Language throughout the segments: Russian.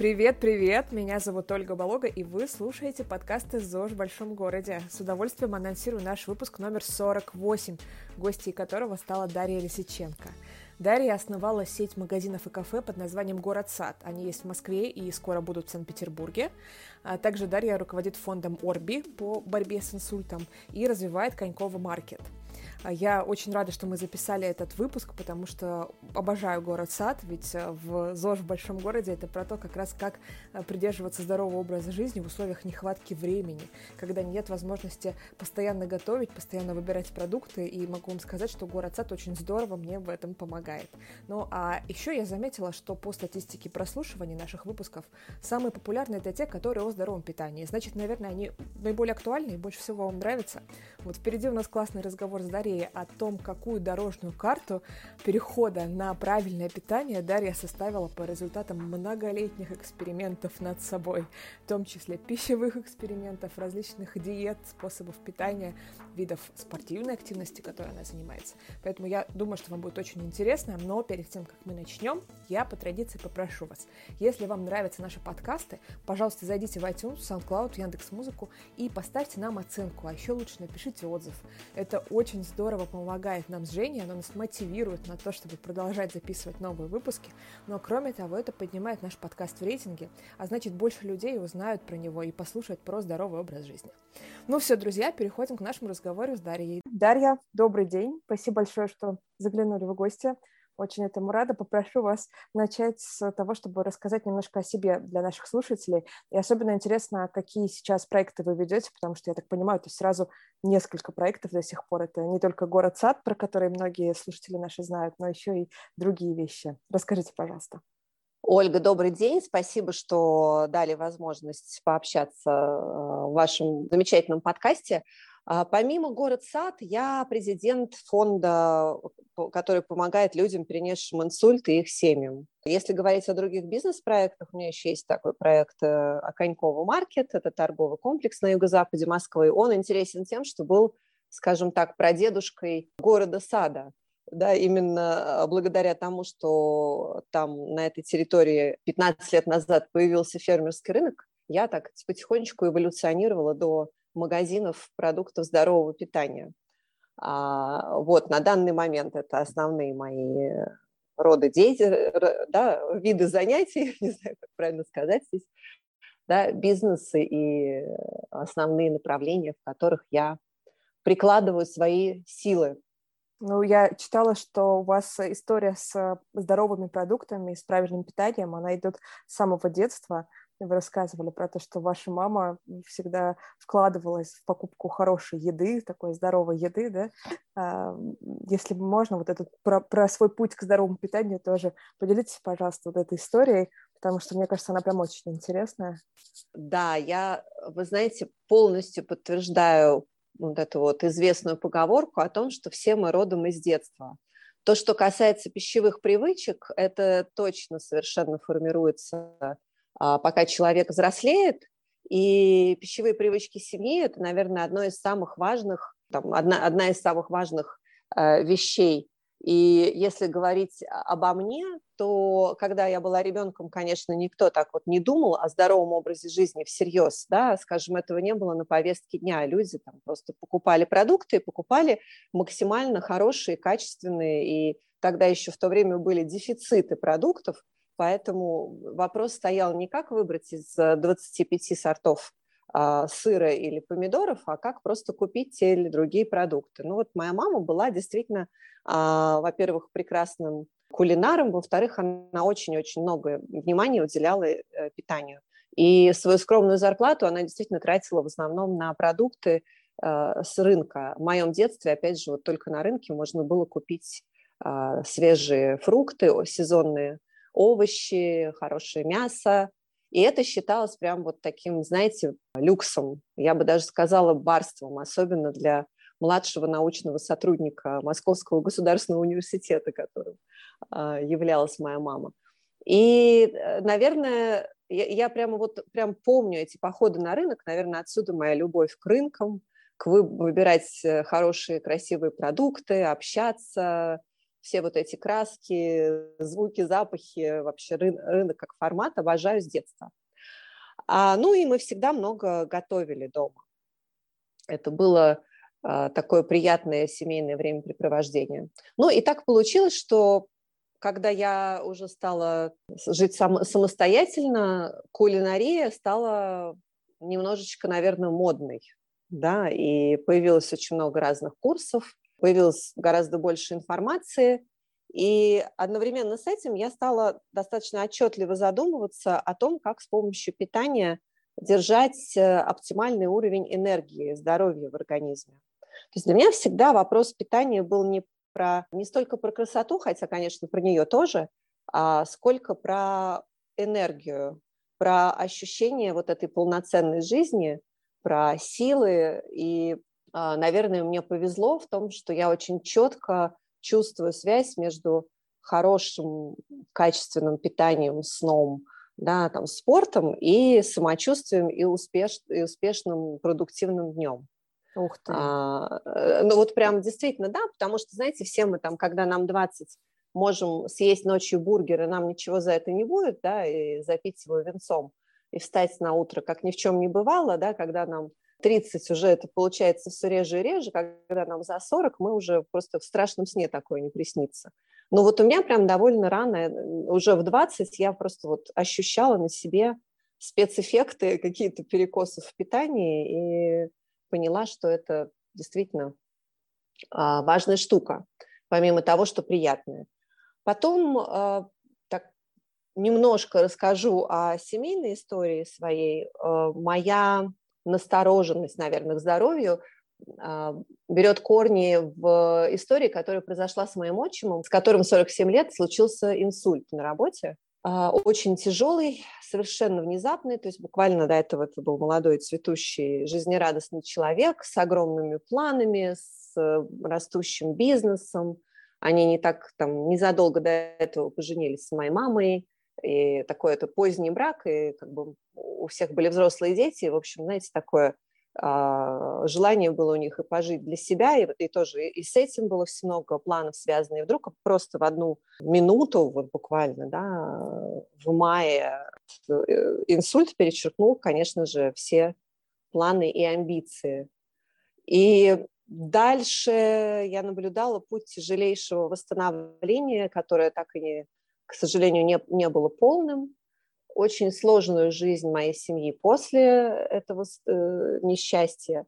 Привет, привет! Меня зовут Ольга Болога, и вы слушаете подкасты «ЗОЖ в большом городе». С удовольствием анонсирую наш выпуск номер 48, гостьей которого стала Дарья Лисиченко. Дарья основала сеть магазинов и кафе под названием «Город Сад». Они есть в Москве и скоро будут в Санкт-Петербурге. А также Дарья руководит фондом «Орби» по борьбе с инсультом и развивает Конькова Маркет – я очень рада, что мы записали этот выпуск, потому что обожаю город Сад, ведь э, в ЗОЖ в большом городе это про то, как раз как э, придерживаться здорового образа жизни в условиях нехватки времени, когда нет возможности постоянно готовить, постоянно выбирать продукты, и могу вам сказать, что город Сад очень здорово мне в этом помогает. Ну, а еще я заметила, что по статистике прослушивания наших выпусков самые популярные это те, которые о здоровом питании. Значит, наверное, они наиболее актуальны и больше всего вам нравятся. Вот впереди у нас классный разговор с Дарьей Дарьи о том, какую дорожную карту перехода на правильное питание Дарья составила по результатам многолетних экспериментов над собой, в том числе пищевых экспериментов, различных диет, способов питания, видов спортивной активности, которой она занимается. Поэтому я думаю, что вам будет очень интересно, но перед тем, как мы начнем, я по традиции попрошу вас, если вам нравятся наши подкасты, пожалуйста, зайдите в iTunes, SoundCloud, Яндекс.Музыку и поставьте нам оценку, а еще лучше напишите отзыв. Это очень здорово здорово помогает нам с Женей, оно нас мотивирует на то, чтобы продолжать записывать новые выпуски, но кроме того, это поднимает наш подкаст в рейтинге, а значит больше людей узнают про него и послушают про здоровый образ жизни. Ну все, друзья, переходим к нашему разговору с Дарьей. Дарья, добрый день, спасибо большое, что заглянули в гости. Очень этому рада. Попрошу вас начать с того, чтобы рассказать немножко о себе для наших слушателей. И особенно интересно, какие сейчас проекты вы ведете, потому что, я так понимаю, то есть сразу несколько проектов до сих пор. Это не только город-сад, про который многие слушатели наши знают, но еще и другие вещи. Расскажите, пожалуйста. Ольга, добрый день. Спасибо, что дали возможность пообщаться э, в вашем замечательном подкасте. А, помимо «Город Сад», я президент фонда, который помогает людям, перенесшим инсульт и их семьям. Если говорить о других бизнес-проектах, у меня еще есть такой проект э, Конькова Маркет, это торговый комплекс на юго-западе Москвы. Он интересен тем, что был, скажем так, прадедушкой города Сада. Да, именно благодаря тому, что там на этой территории 15 лет назад появился фермерский рынок, я так потихонечку эволюционировала до магазинов продуктов здорового питания. А, вот, на данный момент это основные мои роды деятельности, да, виды занятий, не знаю, как правильно сказать здесь, да, бизнесы и основные направления, в которых я прикладываю свои силы. Ну, я читала, что у вас история с здоровыми продуктами, с правильным питанием, она идет с самого детства вы рассказывали про то, что ваша мама всегда вкладывалась в покупку хорошей еды, такой здоровой еды, да? А, если можно, вот этот про, про свой путь к здоровому питанию тоже поделитесь, пожалуйста, вот этой историей, потому что, мне кажется, она прям очень интересная. Да, я, вы знаете, полностью подтверждаю вот эту вот известную поговорку о том, что все мы родом из детства. То, что касается пищевых привычек, это точно совершенно формируется пока человек взрослеет, и пищевые привычки семьи – это, наверное, одно из самых важных, там, одна, одна из самых важных э, вещей. И если говорить обо мне, то когда я была ребенком, конечно, никто так вот не думал о здоровом образе жизни всерьез, да, скажем, этого не было на повестке дня. Люди там просто покупали продукты, покупали максимально хорошие, качественные, и тогда еще в то время были дефициты продуктов, Поэтому вопрос стоял не как выбрать из 25 сортов а, сыра или помидоров, а как просто купить те или другие продукты. Ну вот моя мама была действительно, а, во-первых, прекрасным кулинаром, во-вторых, она очень-очень много внимания уделяла э, питанию. И свою скромную зарплату она действительно тратила в основном на продукты э, с рынка. В моем детстве, опять же, вот только на рынке можно было купить а, свежие фрукты сезонные, овощи, хорошее мясо. И это считалось прям вот таким, знаете, люксом, я бы даже сказала барством, особенно для младшего научного сотрудника Московского государственного университета, которым а, являлась моя мама. И, э, наверное, я, прямо вот прям помню эти походы на рынок, наверное, отсюда моя любовь к рынкам, к вы, выбирать э, хорошие, красивые продукты, общаться, все вот эти краски, звуки, запахи, вообще рынок, как формат обожаю с детства. А, ну и мы всегда много готовили дома. Это было а, такое приятное семейное времяпрепровождение. Ну и так получилось, что когда я уже стала жить сам, самостоятельно, кулинария стала немножечко, наверное, модной. Да, и появилось очень много разных курсов, появилось гораздо больше информации, и одновременно с этим я стала достаточно отчетливо задумываться о том, как с помощью питания держать э, оптимальный уровень энергии, здоровья в организме. То есть для меня всегда вопрос питания был не про не столько про красоту, хотя, конечно, про нее тоже, а сколько про энергию, про ощущение вот этой полноценной жизни, про силы и наверное, мне повезло в том, что я очень четко чувствую связь между хорошим, качественным питанием, сном, да, там, спортом и самочувствием и, успеш, и успешным продуктивным днем. Ух ты. А, э, ну вот прям действительно, да, потому что, знаете, все мы там, когда нам 20, можем съесть ночью бургер, и нам ничего за это не будет, да, и запить его венцом, и встать на утро, как ни в чем не бывало, да, когда нам 30 уже это получается все реже и реже, когда нам за 40, мы уже просто в страшном сне такое не приснится. Но вот у меня прям довольно рано, э, уже в 20 я просто вот ощущала на себе спецэффекты, какие-то перекосы в питании и поняла, что это действительно а, важная штука, помимо того, что приятная. Потом а, так немножко расскажу о семейной истории своей. А, моя настороженность, наверное, к здоровью а, берет корни в истории, которая произошла с моим отчимом, с которым 47 лет случился инсульт на работе. А, очень тяжелый, совершенно внезапный, то есть буквально до этого это был молодой, цветущий, жизнерадостный человек с огромными планами, с э, растущим бизнесом. Они не так, там, незадолго до этого поженились с моей мамой, и такой это поздний брак, и как бы у всех были взрослые дети, в общем, знаете, такое а, желание было у них и пожить для себя, и, и тоже и с этим было все много планов связанных. И вдруг просто в одну минуту, вот буквально, да, в мае э, инсульт перечеркнул, конечно же, все планы и амбиции. И дальше я наблюдала путь тяжелейшего восстановления, которое так и не к сожалению, не, не было полным. Очень сложную жизнь моей семьи после этого э, несчастья.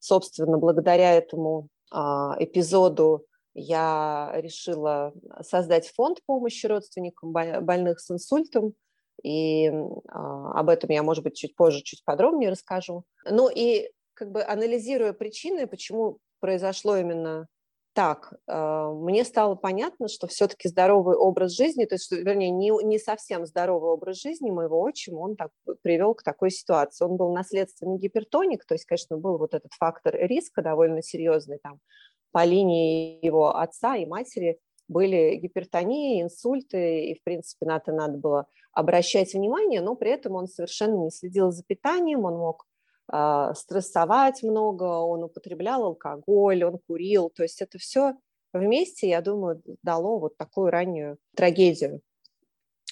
Собственно, благодаря этому э, эпизоду я решила создать фонд помощи родственникам больных с инсультом. И э, об этом я, может быть, чуть позже, чуть подробнее расскажу. Ну и как бы анализируя причины, почему произошло именно так, а, мне стало понятно, что все-таки здоровый образ жизни, то есть, вернее, не, не совсем здоровый образ жизни моего отчима, он так привел к такой ситуации. Он был наследственный гипертоник, то есть, конечно, был вот этот фактор риска довольно серьезный там по линии его отца и матери были гипертонии, инсульты, и, в принципе, на это надо было обращать внимание, но при этом он совершенно не следил за питанием, он мог стрессовать много, он употреблял алкоголь, он курил. То есть это все вместе, я думаю, дало вот такую раннюю трагедию.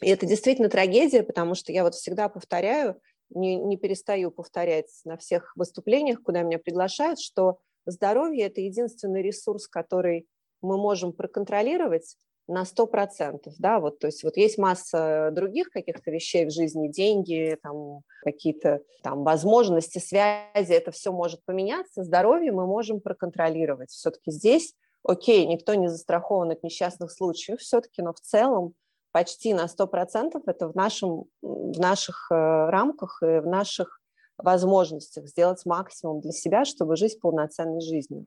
И это действительно трагедия, потому что я вот всегда повторяю, не, не перестаю повторять на всех выступлениях, куда меня приглашают, что здоровье – это единственный ресурс, который мы можем проконтролировать, на 100%, да, вот, то есть вот есть масса других каких-то вещей в жизни, деньги, там, какие-то там возможности, связи, это все может поменяться, здоровье мы можем проконтролировать. Все-таки здесь, окей, никто не застрахован от несчастных случаев все-таки, но в целом почти на 100% это в, нашем, в наших э, рамках и в наших возможностях сделать максимум для себя, чтобы жить полноценной жизнью.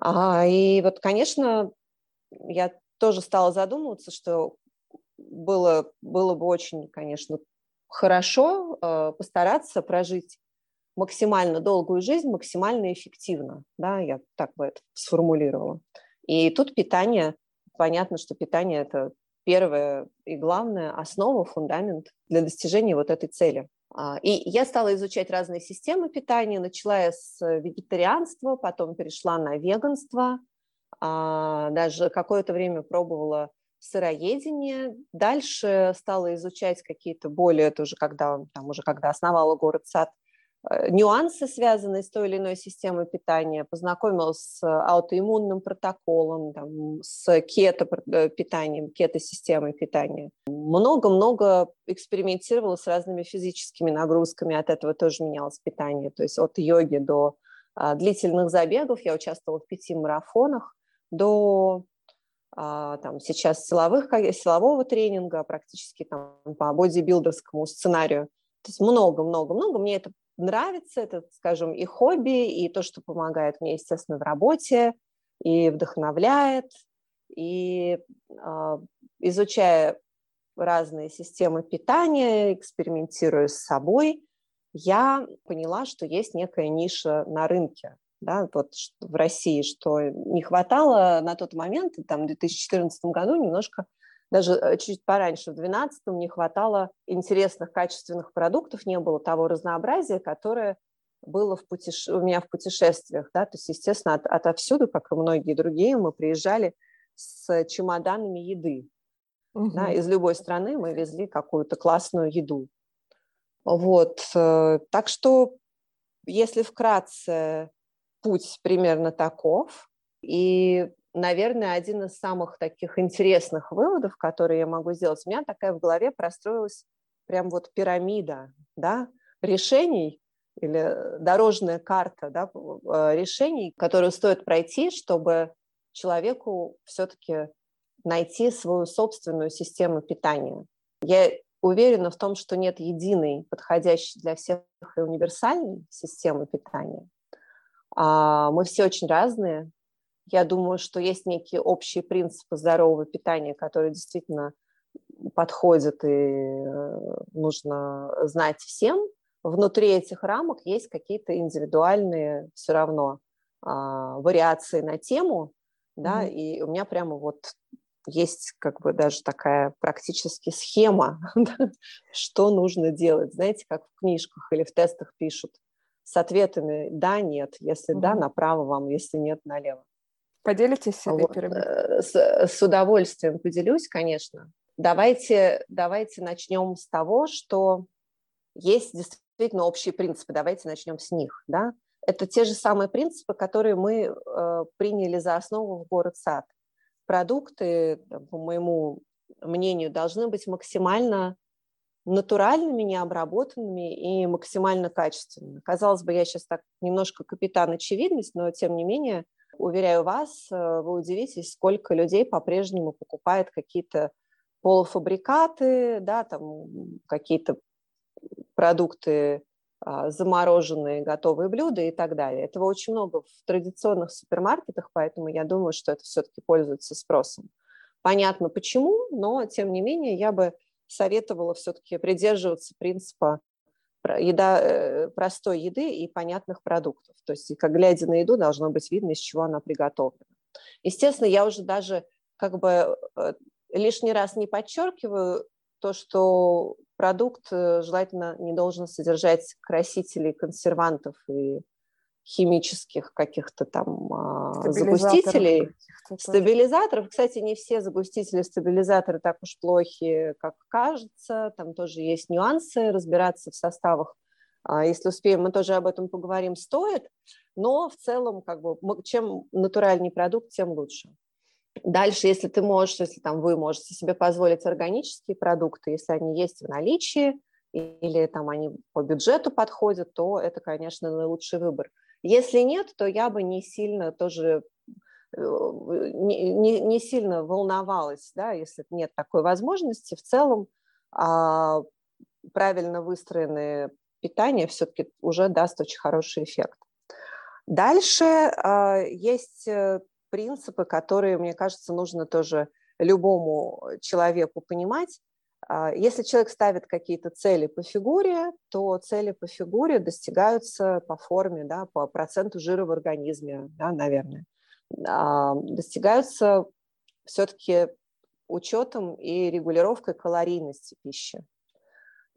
А, и вот, конечно, я тоже стала задумываться, что было, было бы очень, конечно, хорошо э, постараться прожить максимально долгую жизнь, максимально эффективно. Да, я так бы это сформулировала. И тут питание, понятно, что питание – это первая и главная основа, фундамент для достижения вот этой цели. А, и я стала изучать разные системы питания, начала я с вегетарианства, потом перешла на веганство, а, даже какое-то время пробовала сыроедение. Дальше стала изучать какие-то более, тоже когда, там, уже когда основала город-сад, Э, нюансы, связанные с той или иной системой питания, познакомилась с аутоиммунным протоколом, там, с кето-питанием, э, кето-системой питания. Много-много экспериментировала с разными физическими нагрузками, от этого тоже менялось питание, то есть от йоги до а, длительных забегов. Я участвовала в пяти марафонах, до а, там, сейчас силовых, силового тренинга, практически там, по бодибилдерскому сценарию. То есть много-много-много. Мне это нравится, это, скажем, и хобби, и то, что помогает мне, естественно, в работе, и вдохновляет, и э, изучая разные системы питания, экспериментируя с собой, я поняла, что есть некая ниша на рынке, да, вот в России, что не хватало на тот момент, там, в 2014 году немножко даже э, чуть пораньше, в 2012-м, не хватало интересных, качественных продуктов, не было того разнообразия, которое было в путеше... у меня в путешествиях. Да? То есть, естественно, от, отовсюду, как и многие другие, мы приезжали с чемоданами еды. Угу. Да? Из любой страны мы везли какую-то классную еду. Вот. Э, так что, если вкратце, путь примерно таков. И наверное, один из самых таких интересных выводов, которые я могу сделать, у меня такая в голове простроилась прям вот пирамида да, решений или дорожная карта да, э, решений, которые стоит пройти, чтобы человеку все-таки найти свою собственную систему питания. Я уверена в том, что нет единой, подходящей для всех и универсальной системы питания. А, мы все очень разные, я думаю, что есть некие общие принципы здорового питания, которые действительно подходят и э, нужно знать всем. Внутри этих рамок есть какие-то индивидуальные все равно а, вариации на тему, да, mm-hmm. и у меня прямо вот есть как бы даже такая практически схема, что нужно делать. Знаете, как в книжках или в тестах пишут с ответами «да», «нет», если mm-hmm. да, направо вам, если нет, налево. Поделитесь этой вот, пирамидой? Э, с, с удовольствием поделюсь, конечно. Давайте, давайте начнем с того, что есть действительно общие принципы. Давайте начнем с них. Да? Это те же самые принципы, которые мы э, приняли за основу в город-сад. Продукты, по моему мнению, должны быть максимально натуральными, необработанными и максимально качественными. Казалось бы, я сейчас так немножко капитан очевидность, но тем не менее – уверяю вас, э, вы удивитесь, сколько людей по-прежнему покупает какие-то полуфабрикаты, да, там какие-то продукты а, замороженные готовые блюда и так далее. Этого очень много в традиционных супермаркетах, поэтому я думаю, что это все-таки пользуется спросом. Понятно почему, но тем не менее я бы советовала все-таки придерживаться принципа еда, э, простой еды и понятных продуктов. То есть, как глядя на еду, должно быть видно, из чего она приготовлена. Естественно, я уже даже как бы э, лишний раз не подчеркиваю то, что продукт э, желательно не должен содержать красителей, консервантов и химических каких-то там а, загустителей, стабилизаторов. Кстати, не все загустители, стабилизаторы так уж плохи, как кажется. Там тоже есть нюансы, разбираться в составах. А, если успеем, мы тоже об этом поговорим, стоит. Но в целом, как бы, чем натуральнее продукт, тем лучше. Дальше, если ты можешь, если там вы можете себе позволить органические продукты, если они есть в наличии, или там они по бюджету подходят, то это, конечно, наилучший выбор. Если нет, то я бы не сильно тоже э, не, не, не сильно волновалась, да, если нет такой возможности. В целом а, правильно выстроенное питание все-таки уже даст очень хороший эффект. Дальше а, есть э, принципы, которые, мне кажется, нужно тоже любому человеку понимать. А, если человек ставит какие-то цели по фигуре, то цели по фигуре достигаются по форме, да, по проценту жира в организме, да, наверное. А, достигаются все-таки учетом и регулировкой калорийности пищи.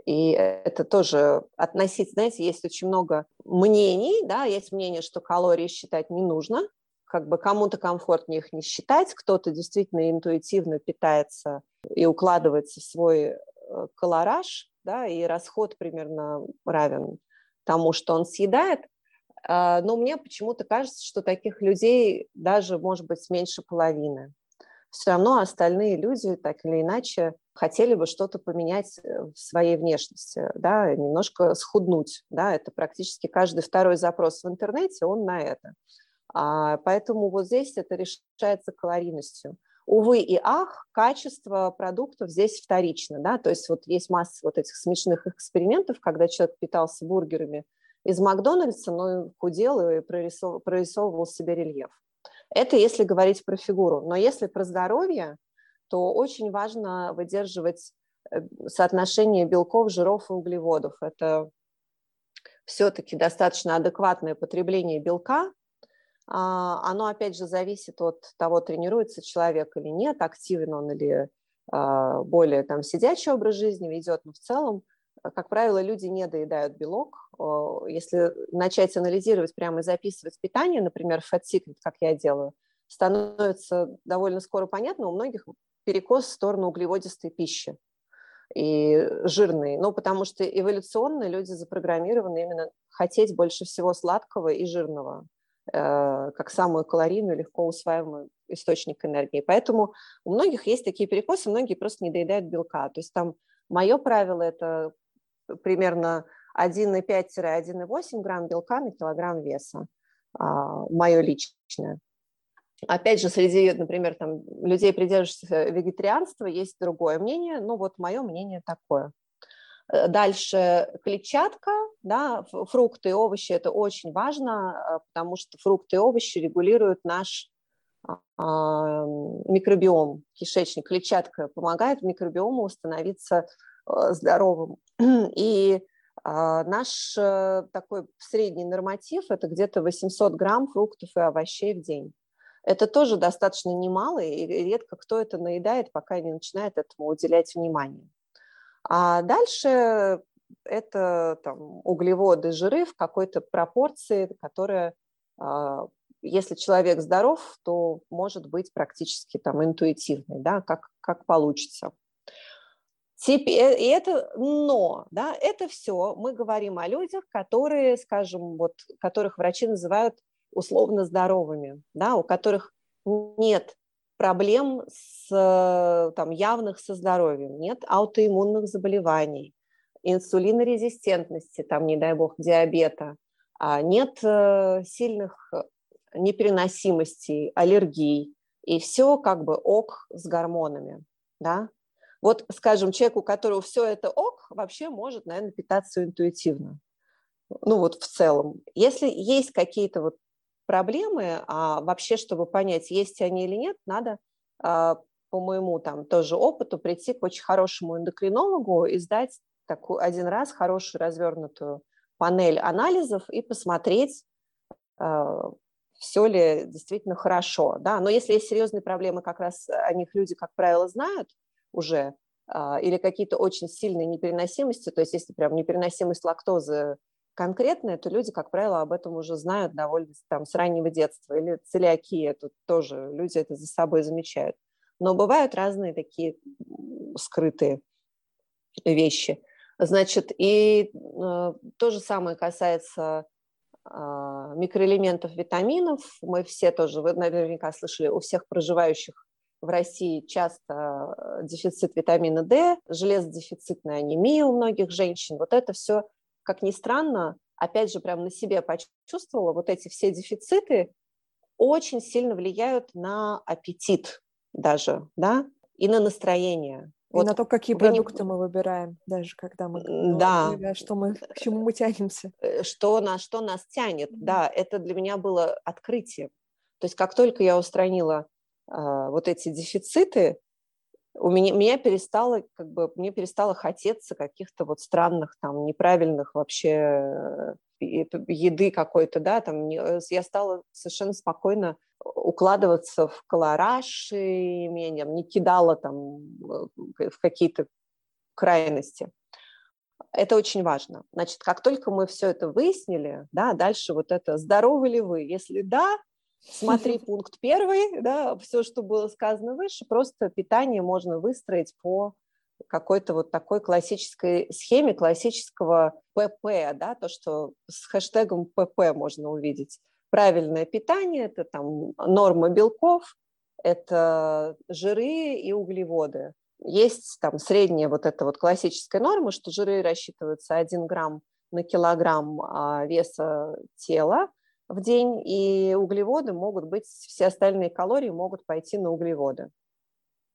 И это тоже относить, знаете, есть очень много мнений, да, есть мнение, что калории считать не нужно, как бы кому-то комфортнее их не считать, кто-то действительно интуитивно питается и укладывается в свой э, колораж, да, и расход примерно равен тому, что он съедает. А, но мне почему-то кажется, что таких людей даже, может быть, меньше половины. Все равно остальные люди так или иначе хотели бы что-то поменять э, в своей внешности, да, немножко схуднуть, да, это практически каждый второй запрос в интернете, он на это. А, поэтому вот здесь это решается калорийностью. Увы и ах, качество продуктов здесь вторично, да, то есть вот есть масса вот этих смешных экспериментов, когда человек питался бургерами из Макдональдса, но худел и прорисовывал, прорисовывал себе рельеф. Это если говорить про фигуру. Но если про здоровье, то очень важно выдерживать э, соотношение белков, жиров и углеводов. Это все-таки достаточно адекватное потребление белка, оно, опять же, зависит от того, тренируется человек или нет, активен он или а, более там сидячий образ жизни ведет, но в целом, э, как правило, люди не доедают белок. Если начать анализировать прямо и записывать питание, например, Fat Secret, как я делаю, становится довольно скоро понятно, у многих перекос в сторону углеводистой пищи и жирной. Ну, потому что эволюционно люди запрограммированы именно хотеть больше всего сладкого и жирного. Э, как самую калорийную, легко усваиваемый источник энергии. Поэтому у многих есть такие перекосы, многие просто не доедают белка. То есть там мое правило – это примерно 1,5-1,8 грамм белка на килограмм веса, а, мое личное. Опять же, среди, например, там, людей, придерживающихся вегетарианства, есть другое мнение, ну вот мое мнение такое. Э, дальше клетчатка, да, фрукты и овощи – это очень важно, э, потому что фрукты и овощи регулируют наш а, микробиом, кишечник. Клетчатка помогает микробиому становиться э, здоровым. И а, наш такой средний норматив – это где-то 800 грамм фруктов и овощей в день. Это тоже достаточно немало, и редко кто это наедает, пока не начинает этому уделять внимание. А дальше это там, углеводы, жиры в какой-то пропорции, которая, а, если человек здоров, то может быть практически там интуитивной, да, как, как получится. Теперь, и это но, да, это все мы говорим о людях, которые, скажем, вот, которых врачи называют условно здоровыми, да, у которых нет проблем с, там, явных со здоровьем, нет аутоиммунных заболеваний, инсулинорезистентности, там, не дай бог, диабета, а нет э, сильных непереносимостей, аллергий, и все как бы ок с гормонами, да. Вот, скажем, человек, у которого все это ок, вообще может, наверное, питаться интуитивно. Ну вот в целом. Если есть какие-то вот проблемы, а вообще, чтобы понять, есть они или нет, надо а, по моему там тоже опыту прийти к очень хорошему эндокринологу и сдать такую один раз хорошую развернутую панель анализов и посмотреть, а, все ли действительно хорошо. Да? Но если есть серьезные проблемы, как раз о них люди, как правило, знают уже, а, или какие-то очень сильные непереносимости, то есть если прям непереносимость лактозы конкретные, то люди, как правило, об этом уже знают довольно там, с раннего детства. Или целиакия, тут тоже люди это за собой замечают. Но бывают разные такие скрытые вещи. Значит, и э, то же самое касается э, микроэлементов, витаминов. Мы все тоже, вы наверняка слышали, у всех проживающих в России часто э, дефицит витамина D, железодефицитная анемия у многих женщин. Вот это все как ни странно, опять же, прям на себе почувствовала, вот эти все дефициты очень сильно влияют на аппетит даже, да, и на настроение. И вот на то, какие продукты не... мы выбираем, даже когда мы да. что мы, к чему мы тянемся. Э, что, на что нас тянет, mm-hmm. да, это для меня было открытие. То есть как только я устранила э, вот эти дефициты, у меня, меня перестало, как бы, мне перестало хотеться каких-то вот странных, там, неправильных вообще э, еды какой-то, да, там, э, я стала совершенно спокойно укладываться в колораж, и меня не кидала там э, в какие-то крайности. Это очень важно. Значит, как только мы все это выяснили, да, дальше вот это, здоровы ли вы? Если да, Смотри пункт первый, да, все, что было сказано выше, просто питание можно выстроить по какой-то вот такой классической схеме классического ПП, да, то, что с хэштегом ПП можно увидеть. Правильное питание – это там норма белков, это жиры и углеводы. Есть там средняя вот эта вот классическая норма, что жиры рассчитываются 1 грамм на килограмм а, веса тела в день, и углеводы могут быть, все остальные калории могут пойти на углеводы.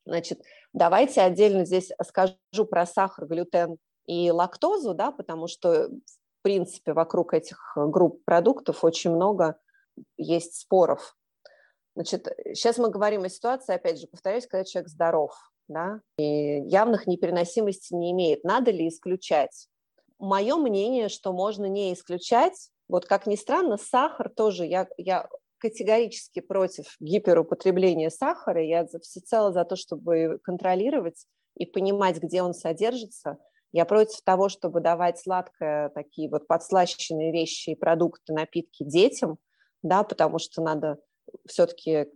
Значит, давайте отдельно здесь скажу про сахар, глютен и лактозу, да, потому что, в принципе, вокруг этих групп продуктов очень много есть споров. Значит, сейчас мы говорим о ситуации, опять же, повторяюсь, когда человек здоров, да, и явных непереносимостей не имеет. Надо ли исключать? Мое мнение, что можно не исключать. Вот как ни странно, сахар тоже, я, я категорически против гиперупотребления сахара. Я всецело за то, чтобы контролировать и понимать, где он содержится. Я против того, чтобы давать сладкое, такие вот подслащенные вещи и продукты, напитки детям, да, потому что надо все-таки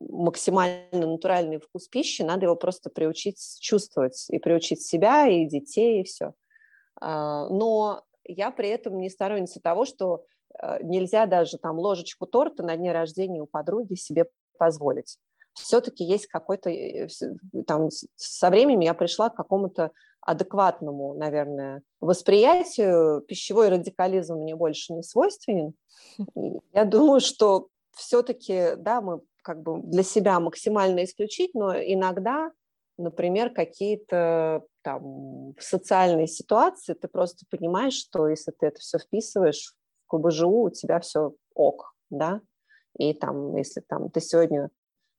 максимально натуральный вкус пищи, надо его просто приучить чувствовать и приучить себя, и детей, и все. А, но я при этом не сторонница того, что Э, нельзя даже там ложечку торта на дне рождения у подруги себе позволить. Все-таки есть какой-то, э, там, со временем я пришла к какому-то адекватному, наверное, восприятию. Пищевой радикализм мне больше не свойственен. Я думаю, что все-таки, да, мы как бы для себя максимально исключить, но иногда, например, какие-то там социальные ситуации, ты просто понимаешь, что если ты это все вписываешь КБЖУ у тебя все ок, да, и там, если там ты сегодня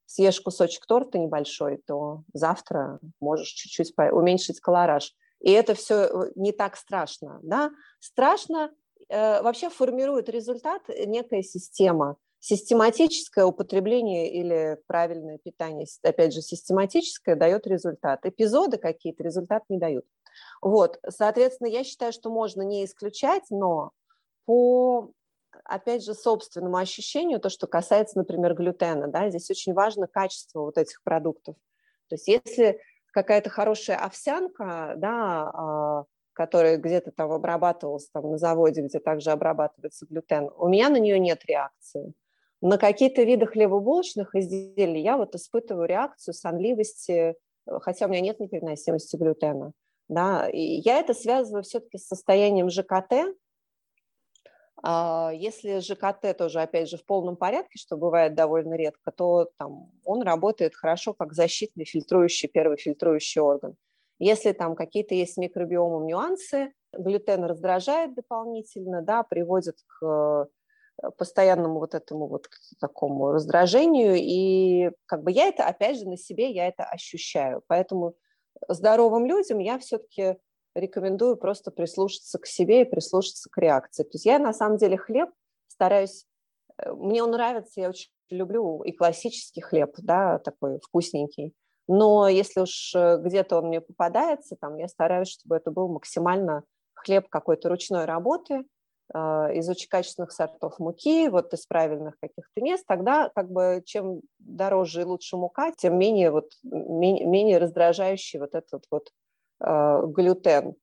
съешь кусочек торта небольшой, то завтра можешь чуть-чуть уменьшить колораж. И это все не так страшно, да. Страшно э, вообще формирует результат некая система, систематическое употребление или правильное питание, опять же, систематическое дает результат. Эпизоды какие-то результат не дают. Вот, соответственно, я считаю, что можно не исключать, но по, опять же, собственному ощущению, то, что касается, например, глютена, да, здесь очень важно качество вот этих продуктов. То есть если какая-то хорошая овсянка, да, а, которая где-то там обрабатывалась там, на заводе, где также обрабатывается глютен, у меня на нее нет реакции. На какие-то виды хлебобулочных изделий я вот испытываю реакцию сонливости, хотя у меня нет непереносимости глютена. Да, и я это связываю все-таки с состоянием ЖКТ, а, если ЖКТ тоже, опять же, в полном порядке, что бывает довольно редко, то там, он работает хорошо как защитный фильтрующий, первый фильтрующий орган. Если там какие-то есть микробиомом нюансы, глютен раздражает дополнительно, да, приводит к э, постоянному вот этому вот такому раздражению, и как бы я это, опять же, на себе я это ощущаю. Поэтому здоровым людям я все-таки рекомендую просто прислушаться к себе и прислушаться к реакции. То есть я на самом деле хлеб стараюсь, э, мне он нравится, я очень люблю и классический хлеб, да, такой вкусненький. Но если уж э, где-то он мне попадается, там я стараюсь, чтобы это был максимально хлеб какой-то ручной работы, э, из очень качественных сортов муки, вот из правильных каких-то мест, тогда как бы чем дороже и лучше мука, тем менее, вот, менее, менее раздражающий вот этот вот Э, глютен.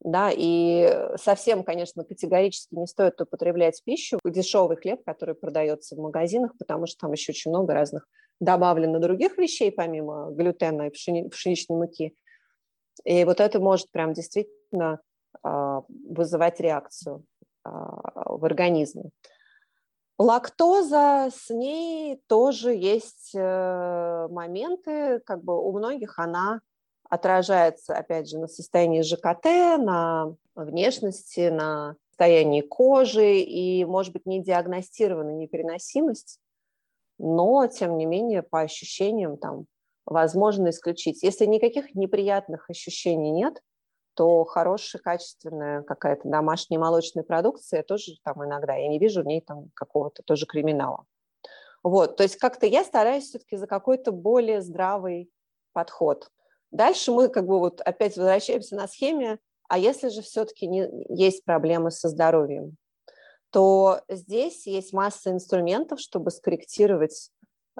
Да, и совсем, конечно, категорически не стоит употреблять пищу, дешевый хлеб, который продается в магазинах, потому что там еще очень много разных добавлено других вещей, помимо глютена и пшени, пшеничной муки. И вот это может прям действительно э, вызывать реакцию в организме. Лактоза, с ней тоже есть моменты, как бы у многих она отражается, опять же, на состоянии ЖКТ, на внешности, на состоянии кожи и, может быть, не диагностирована непереносимость, но, тем не менее, по ощущениям там возможно исключить. Если никаких неприятных ощущений нет, то хорошая, качественная какая-то домашняя молочная продукция тоже там иногда, я не вижу в ней там какого-то тоже криминала. Вот, то есть как-то я стараюсь все-таки за какой-то более здравый подход. Дальше мы как бы вот опять возвращаемся на схеме, а если же все-таки не, есть проблемы со здоровьем? то здесь есть масса инструментов, чтобы скорректировать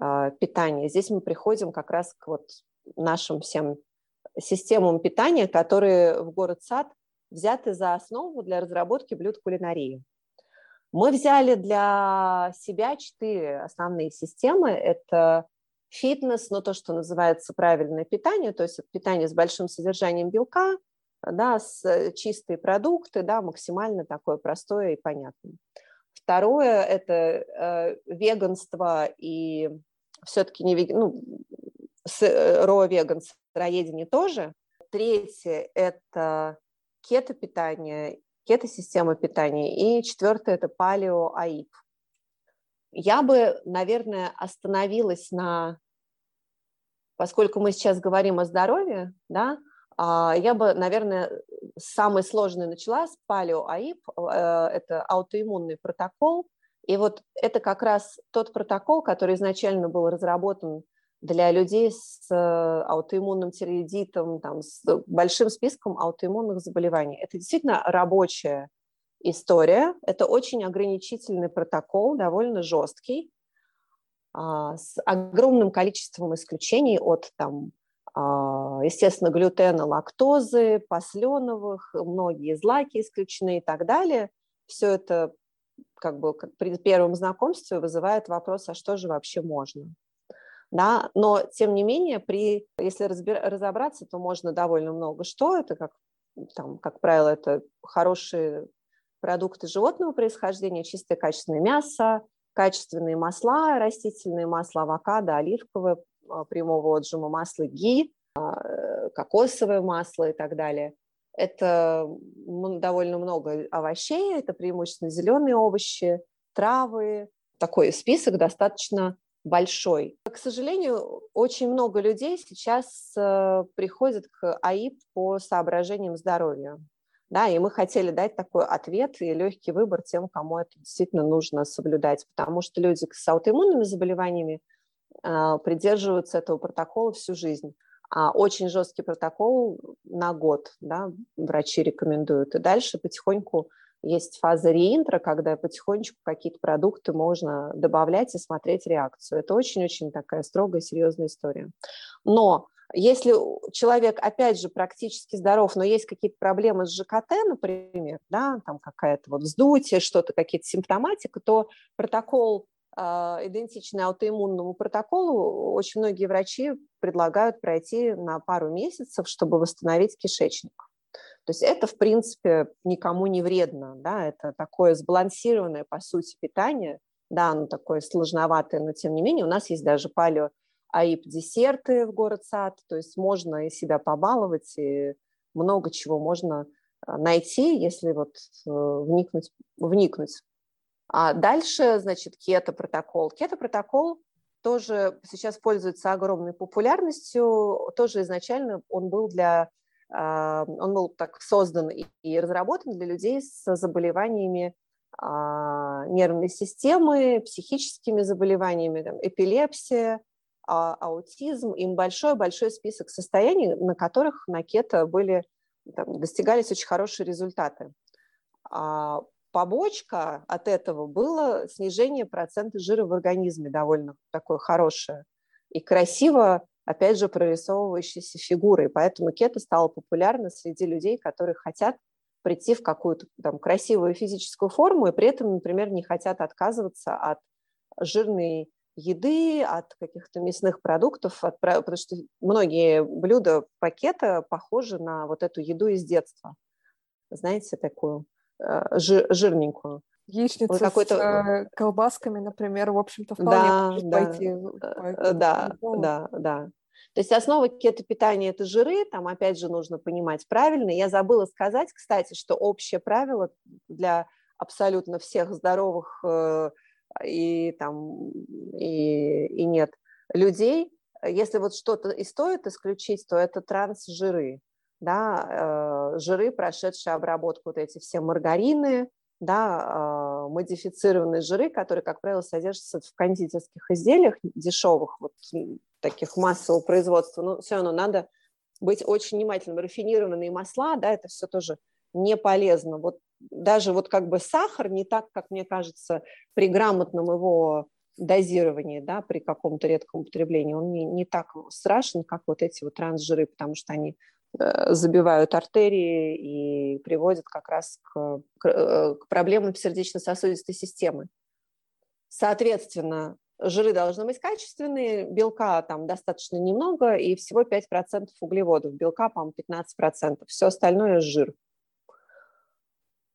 э, питание. Здесь мы приходим как раз к вот нашим всем системам питания, которые в город Сад взяты за основу для разработки блюд кулинарии. Мы взяли для себя четыре основные системы. Это фитнес, но то, что называется правильное питание, то есть питание с большим содержанием белка, да, с э, чистые продукты, да, максимально такое простое и понятное. Второе – это э, веганство и все-таки не вег... ну, э, ро-веган, сыроедение тоже. Третье – это кето-питание, кето-система питания. И четвертое – это палео-аип. Я бы, наверное, остановилась на, поскольку мы сейчас говорим о здоровье, да, а, я бы, наверное, самый сложный начала с палео-АИП, э, это аутоиммунный протокол, и вот это как раз тот протокол, который изначально был разработан для людей с э, аутоиммунным тиреоидитом, там, с большим списком аутоиммунных заболеваний. Это действительно рабочая история. Это очень ограничительный протокол, довольно жесткий, а, с огромным количеством исключений от, там, а, естественно, глютена, лактозы, посленовых, многие злаки исключены и так далее. Все это как бы при первом знакомстве вызывает вопрос, а что же вообще можно? Да, но тем не менее, при, если разбир, разобраться, то можно довольно много что. Это, как, там, как правило, это хорошие продукты животного происхождения, чистое качественное мясо, качественные масла, растительные масла, авокадо, оливковое, а, прямого отжима масло ги, а, кокосовое масло и так далее. Это довольно много овощей, это преимущественно зеленые овощи, травы. Такой список достаточно большой. К сожалению, очень много людей сейчас э, приходят к АИП по соображениям здоровья. Да, и мы хотели дать такой ответ и легкий выбор тем, кому это действительно нужно соблюдать, потому что люди с аутоиммунными заболеваниями э, придерживаются этого протокола всю жизнь. А очень жесткий протокол на год, да, врачи рекомендуют. И дальше потихоньку есть фаза реинтро, когда потихонечку какие-то продукты можно добавлять и смотреть реакцию. Это очень-очень такая строгая, серьезная история. Но если человек, опять же, практически здоров, но есть какие-то проблемы с ЖКТ, например, да, там какая-то вот вздутие, что-то, какие-то симптоматика, то протокол а, идентичный аутоиммунному протоколу, очень многие врачи предлагают пройти на пару месяцев, чтобы восстановить кишечник. То есть это, в принципе, никому не вредно, да, это такое сбалансированное, по сути, питание, да, оно такое сложноватое, но тем не менее у нас есть даже палео АИП десерты в город сад, то есть можно и себя побаловать, и много чего можно а, найти, если вот э, вникнуть, вникнуть. А дальше, значит, кето-протокол. Кето-протокол тоже сейчас пользуется огромной популярностью. Тоже изначально он был для он был так создан и разработан для людей с заболеваниями а, нервной системы, психическими заболеваниями, там, эпилепсия, а, аутизм, им большой-большой список состояний, на которых на кето были, там, достигались очень хорошие результаты. А побочка от этого было снижение процента жира в организме довольно такое хорошее и красиво, опять же, прорисовывающейся фигурой. Поэтому кето стало популярно среди людей, которые хотят прийти в какую-то там красивую физическую форму и при этом, например, не хотят отказываться от жирной еды, от каких-то мясных продуктов, от, потому что многие блюда пакета похожи на вот эту еду из детства. Знаете, такую э, жир, жирненькую. Яичница вот какой-то... с э, колбасками, например, в общем-то, вполне да, может да, пойти. По да, да, да. То есть основа кето-питания – это жиры, там опять же нужно понимать правильно. Я забыла сказать, кстати, что общее правило для абсолютно всех здоровых э, и, там, и, и нет людей, если вот что-то и стоит исключить, то это трансжиры, да, э, жиры, прошедшие обработку, вот эти все маргарины, да, модифицированные жиры, которые, как правило, содержатся в кондитерских изделиях дешевых, вот таких массового производства, но все равно надо быть очень внимательным. Рафинированные масла, да, это все тоже не полезно. Вот даже вот как бы сахар не так, как мне кажется, при грамотном его дозировании, да, при каком-то редком употреблении, он не, не так страшен, как вот эти вот трансжиры, потому что они э, забивают артерии и приводят как раз к, к, э, к проблемам сердечно-сосудистой системы. Соответственно, жиры должны быть качественные, белка там достаточно немного и всего 5% углеводов. Белка, по-моему, 15%. Все остальное – жир.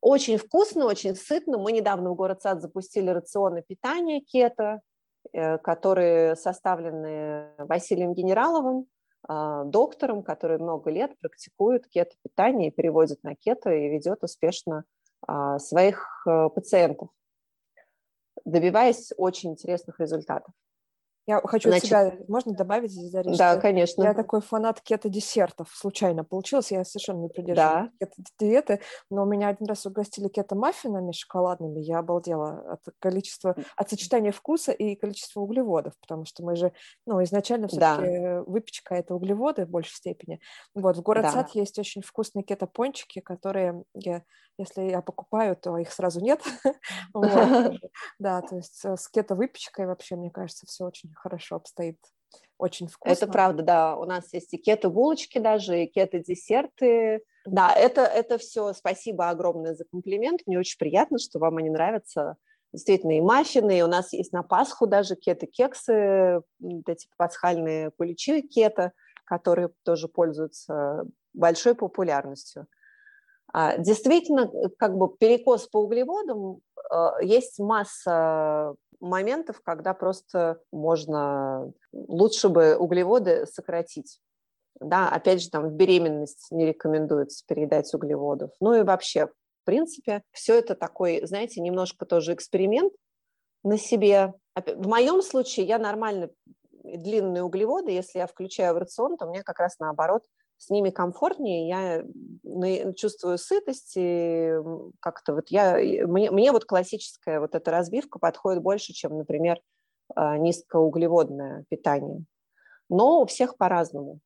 Очень вкусно, очень сытно. Мы недавно в город Сад запустили рационы питания кето, э, которые составлены Василием Генераловым, доктором, который много лет практикует кето-питание, переводит на кето и ведет успешно а, своих э, пациентов, добиваясь очень интересных результатов. Я хочу Значит, от себя, можно добавить Дарья? Да, конечно. Я такой фанат кето-десертов, случайно получилось, я совершенно не придерживаюсь да. кето-диеты, но у меня один раз угостили кето-маффинами шоколадными, я обалдела от количества, от сочетания вкуса и количества углеводов, потому что мы же, ну, изначально все-таки да. выпечка – это углеводы в большей степени. Вот, в город да. Есть очень вкусные кето-пончики, которые я если я покупаю, то их сразу нет. Да, то есть э, с кето-выпечкой вообще, мне кажется, все очень хорошо обстоит. Очень вкусно. Это правда, да. У нас есть и кето-булочки даже, и кето-десерты. Да, это, это все спасибо огромное за комплимент. Мне очень приятно, что вам они нравятся. Действительно, и маффины, и у нас есть на Пасху даже кето-кексы, эти пасхальные куличи кето, которые тоже пользуются большой популярностью. А, действительно, как бы перекос по углеводам, а, есть масса моментов, когда просто можно лучше бы углеводы сократить. Да, опять же, там в беременность не рекомендуется передать углеводов. Ну и вообще, в принципе, все это такой, знаете, немножко тоже эксперимент на себе. В моем случае я нормально длинные углеводы, если я включаю в рацион, то мне как раз наоборот – с ними комфортнее, я чувствую сытость, и как-то вот я, мне, мне вот классическая вот эта разбивка подходит больше, чем, например, а, низкоуглеводное питание. Но у всех по-разному.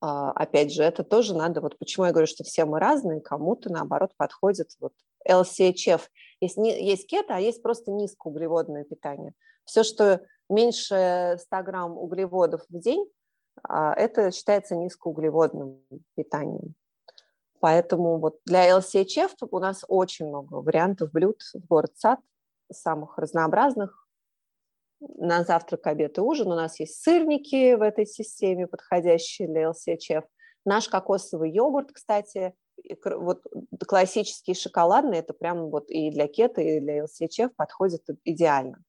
А, опять же, это тоже надо, вот почему я говорю, что все мы разные, кому-то, наоборот, подходит вот LCHF. Есть, есть кето, а есть просто низкоуглеводное питание. Все, что меньше 100 грамм углеводов в день, это считается низкоуглеводным питанием. Поэтому вот для LCHF у нас очень много вариантов блюд в город сад, самых разнообразных. На завтрак, обед и ужин у нас есть сырники в этой системе, подходящие для LCHF. Наш кокосовый йогурт, кстати, вот классический шоколадный, это прям вот и для кето, и для LCHF подходит идеально.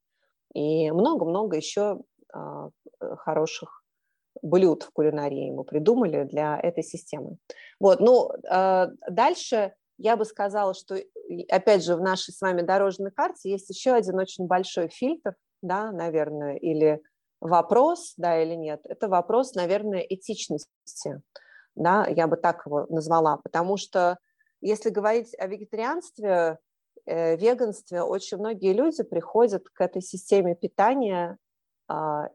И много-много еще а, хороших блюд в кулинарии мы придумали для этой системы. Вот, ну, э, дальше я бы сказала, что, опять же, в нашей с вами дорожной карте есть еще один очень большой фильтр, да, наверное, или вопрос, да или нет. Это вопрос, наверное, этичности, да, я бы так его назвала, потому что если говорить о вегетарианстве, э, веганстве, очень многие люди приходят к этой системе питания а,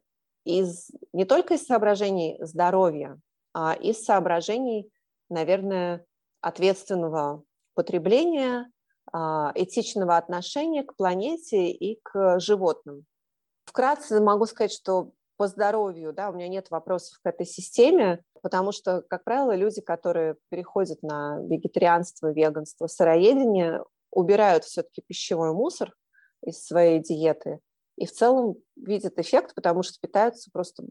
из, не только из соображений здоровья, а из соображений, наверное, ответственного потребления, а, этичного отношения к планете и к животным. Вкратце могу сказать, что по здоровью, да, у меня нет вопросов к этой системе, потому что, как правило, люди, которые переходят на вегетарианство, веганство, сыроедение, убирают все-таки пищевой мусор из своей диеты – и в целом видят эффект, потому что питаются просто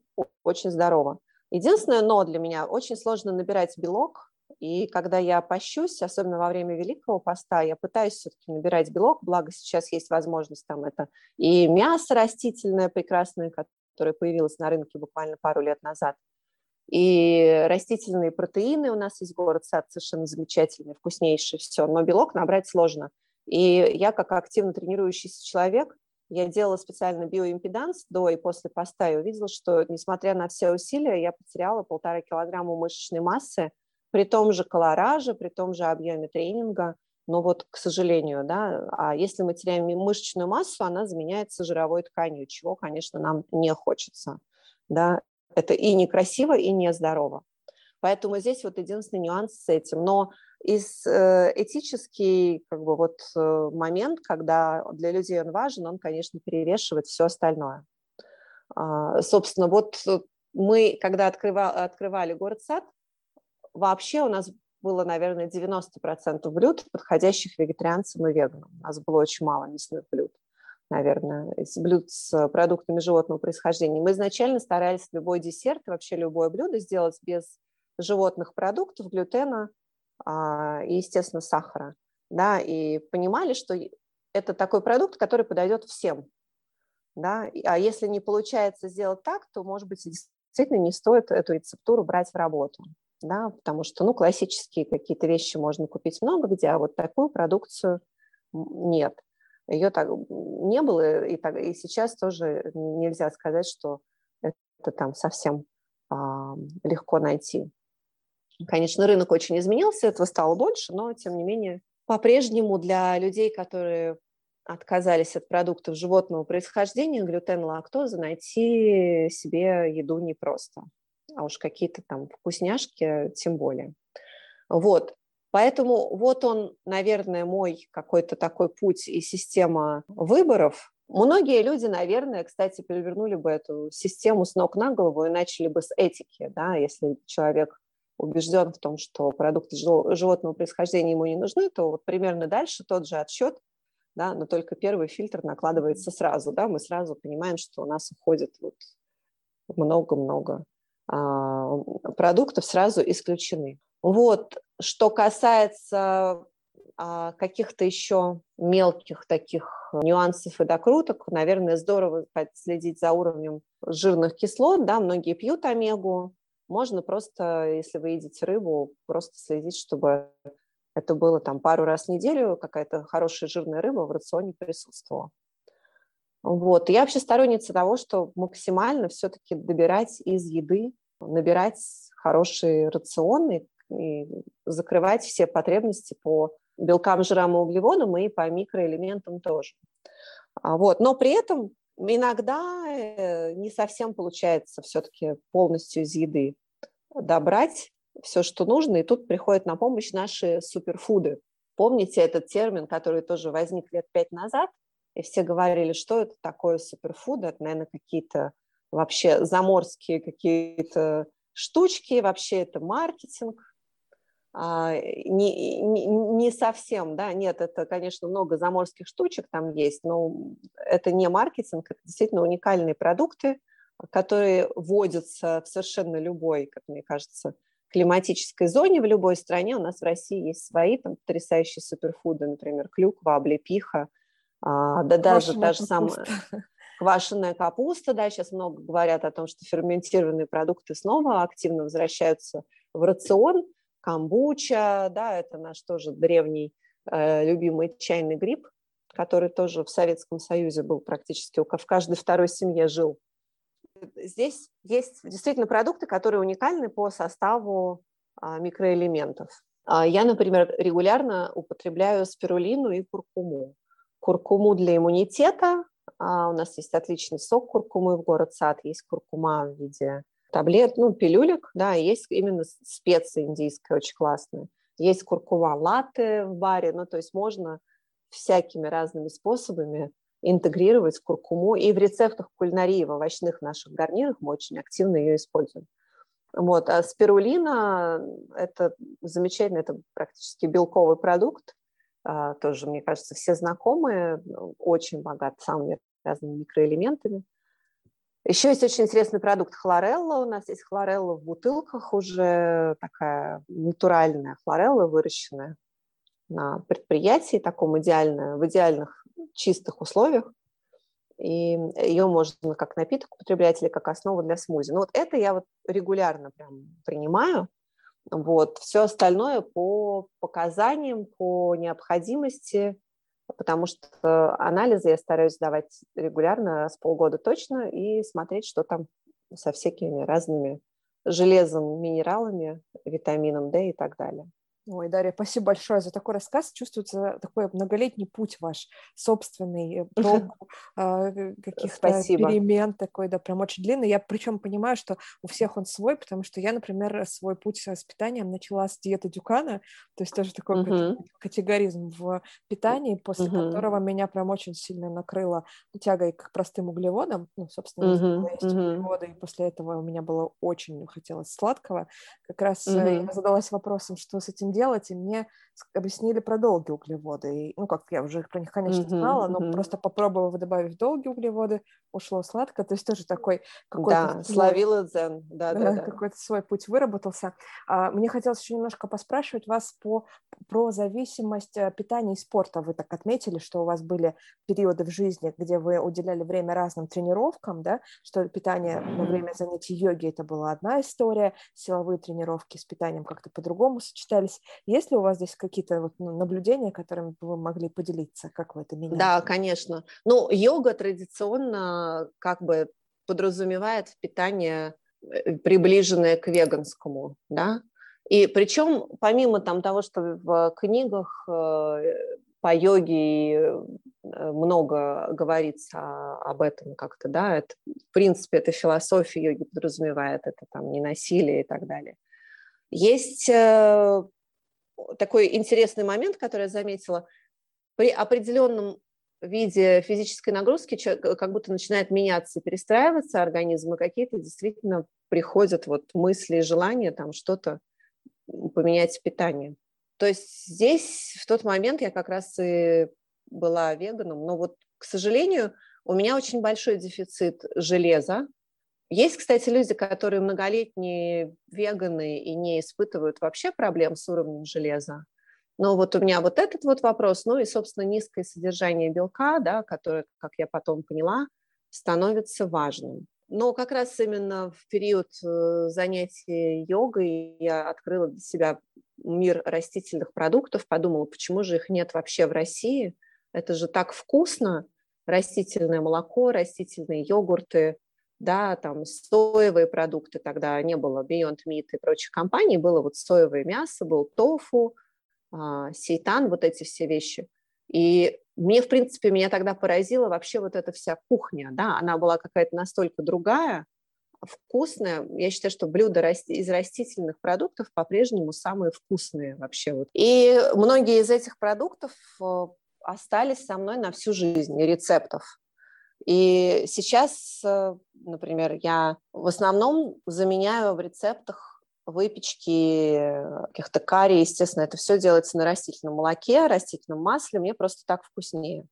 очень здорово. Единственное но для меня очень сложно набирать белок, и когда я пощусь, особенно во время Великого Поста, я пытаюсь все-таки набирать белок, благо сейчас есть возможность там это и мясо растительное прекрасное, которое появилось на рынке буквально пару лет назад, и растительные протеины у нас есть город сад совершенно замечательный, вкуснейший, все, но белок набрать сложно. И я, как активно тренирующийся человек, я делала специально биоимпеданс до и после поста и увидела, что, несмотря на все усилия, я потеряла полтора килограмма мышечной массы при том же колораже, при том же объеме тренинга. Но вот, к сожалению, да, а если мы теряем мышечную массу, она заменяется жировой тканью, чего, конечно, нам не хочется. Да? Это и некрасиво, и нездорово. Поэтому здесь вот единственный нюанс с этим. Но из э, этический как бы вот э, момент, когда для людей он важен, он, конечно, перевешивает все остальное. А, собственно, вот мы, когда открывали, открывали город-сад, вообще у нас было, наверное, 90% блюд, подходящих вегетарианцам и веганам. У нас было очень мало мясных блюд, наверное, из блюд с продуктами животного происхождения. Мы изначально старались любой десерт, вообще любое блюдо сделать без животных продуктов, глютена и, естественно, сахара. Да, и понимали, что это такой продукт, который подойдет всем. Да? А если не получается сделать так, то, может быть, действительно не стоит эту рецептуру брать в работу да, потому что, ну, классические какие-то вещи можно купить много где, а вот такую продукцию нет. Ее так не было, и, так, и сейчас тоже нельзя сказать, что это там совсем а, легко найти. Конечно, рынок очень изменился, этого стало больше, но, тем не менее, по-прежнему для людей, которые отказались от продуктов животного происхождения, глютен, лактоза, найти себе еду непросто а уж какие-то там вкусняшки тем более. Вот, поэтому вот он, наверное, мой какой-то такой путь и система выборов. Многие люди, наверное, кстати, перевернули бы эту систему с ног на голову и начали бы с этики, да, если человек убежден в том, что продукты животного происхождения ему не нужны, то вот примерно дальше тот же отсчет, да, но только первый фильтр накладывается сразу, да, мы сразу понимаем, что у нас уходит вот много-много а, продуктов сразу исключены. Вот, что касается а, каких-то еще мелких таких нюансов и докруток, наверное, здорово следить за уровнем жирных кислот, да, многие пьют омегу, можно просто, если вы едите рыбу, просто следить, чтобы это было там пару раз в неделю, какая-то хорошая жирная рыба в рационе присутствовала. Вот. Я вообще сторонница того, что максимально все-таки добирать из еды набирать хороший рацион и, закрывать все потребности по белкам, жирам и углеводам и по микроэлементам тоже. А, вот. Но при этом иногда э, не совсем получается все-таки полностью из еды добрать все, что нужно, и тут приходят на помощь наши суперфуды. Помните этот термин, который тоже возник лет пять назад, и все говорили, что это такое суперфуд, это, наверное, какие-то вообще заморские какие-то штучки, вообще это маркетинг. А, не, не, не совсем, да, нет, это, конечно, много заморских штучек там есть, но это не маркетинг, это действительно уникальные продукты, которые вводятся в совершенно любой, как мне кажется, климатической зоне в любой стране. У нас в России есть свои там потрясающие суперфуды, например, клюква, облепиха, а, да даже та же самая квашеная капуста, да, сейчас много говорят о том, что ферментированные продукты снова активно возвращаются в рацион, камбуча, да, это наш тоже древний э, любимый чайный гриб, который тоже в Советском Союзе был практически, в каждой второй семье жил. Здесь есть действительно продукты, которые уникальны по составу а, микроэлементов. А, я, например, регулярно употребляю спирулину и куркуму. Куркуму для иммунитета, а у нас есть отличный сок куркумы в город сад, есть куркума в виде таблет, ну, пилюлек, да, есть именно специя индийская, очень классная. Есть куркума латте в баре, ну, то есть можно всякими разными способами интегрировать куркуму. И в рецептах кулинарии, в овощных наших гарнирах мы очень активно ее используем. Вот. А спирулина – это замечательно, это практически белковый продукт, а, тоже, мне кажется, все знакомые, очень богат самыми разными микроэлементами. Еще есть очень интересный продукт хлорелла. У нас есть хлорелла в бутылках, уже такая натуральная хлорелла, выращенная на предприятии, таком идеально, в идеальных чистых условиях. И ее можно как напиток употреблять или как основу для смузи. Но вот это я вот регулярно прям принимаю – вот. Все остальное по показаниям, по необходимости, потому что анализы я стараюсь сдавать регулярно, в полгода точно, и смотреть, что там со всякими разными железом, минералами, витамином D и так далее. Ой, Дарья, спасибо большое за такой рассказ. Чувствуется такой многолетний путь ваш, собственный, проб а, каких-то перемен такой, да, прям очень длинный. Я причем понимаю, что у всех он свой, потому что я, например, свой путь с питанием начала с диеты Дюкана, то есть тоже такой uh-huh. категоризм в питании, после uh-huh. которого меня прям очень сильно накрыло тягой к простым углеводам. Ну, собственно, uh-huh. есть углеводы, и после этого у меня было очень хотелось сладкого. Как раз uh-huh. я задалась вопросом, что с этим делать, и мне объяснили про долгие углеводы. И, ну, как я уже про них, конечно, знала, но просто попробовав добавить долгие углеводы, ушло сладко, то есть тоже такой какой-то... Да, свой, словила дзен, да, да, да. Какой-то свой путь выработался. А, мне хотелось еще немножко поспрашивать вас по, про зависимость э, питания и спорта. Вы так отметили, что у вас были периоды в жизни, где вы уделяли время разным тренировкам, да, что питание на время занятий йоги это была одна история, силовые тренировки с питанием как-то по-другому сочетались. Есть ли у вас здесь какие-то вот ну, наблюдения, которыми вы могли поделиться? Как вы это меняете? Да, конечно. Ну, йога традиционно как бы подразумевает питание э, приближенное к веганскому, да, и причем помимо там того, что в книгах э, по йоге э, много говорится об этом как-то, да, это, в принципе, это философия йоги подразумевает, это там не насилие и так далее. Есть такой интересный момент, который я заметила. При определенном виде физической нагрузки человек как будто начинает меняться, перестраиваться организм, и какие-то действительно приходят вот мысли и желания там что-то поменять в питании. То есть здесь в тот момент я как раз и была веганом, но вот, к сожалению, у меня очень большой дефицит железа, есть, кстати, люди, которые многолетние веганы и не испытывают вообще проблем с уровнем железа. Но вот у меня вот этот вот вопрос, ну и, собственно, низкое содержание белка, да, которое, как я потом поняла, становится важным. Но как раз именно в период э, занятий йогой я открыла для себя мир растительных продуктов, подумала, почему же их нет вообще в России. Это же так вкусно, растительное молоко, растительные йогурты, да, там соевые продукты, тогда не было Beyond Meat и прочих компаний, было вот соевое мясо, был тофу, а, сейтан, вот эти все вещи. И мне, в принципе, меня тогда поразила вообще вот эта вся кухня, да, она была какая-то настолько другая, вкусная. Я считаю, что блюда из растительных продуктов по-прежнему самые вкусные вообще. Вот. И многие из этих продуктов э, остались со мной на всю жизнь, рецептов. И сейчас, э, например, я в основном заменяю в рецептах выпечки, э, каких-то карри, естественно, это все делается на растительном молоке, растительном масле, мне просто так вкуснее.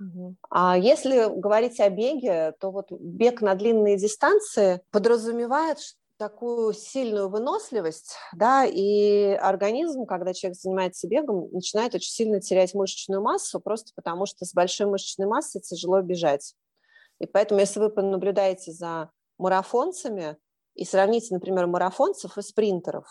Угу. А если говорить о беге, то вот бег на длинные дистанции подразумевает, такую сильную выносливость, да, и организм, когда человек занимается бегом, начинает очень сильно терять мышечную массу, просто потому что с большой мышечной массой тяжело бежать. И поэтому, если вы понаблюдаете за марафонцами и сравните, например, марафонцев и спринтеров,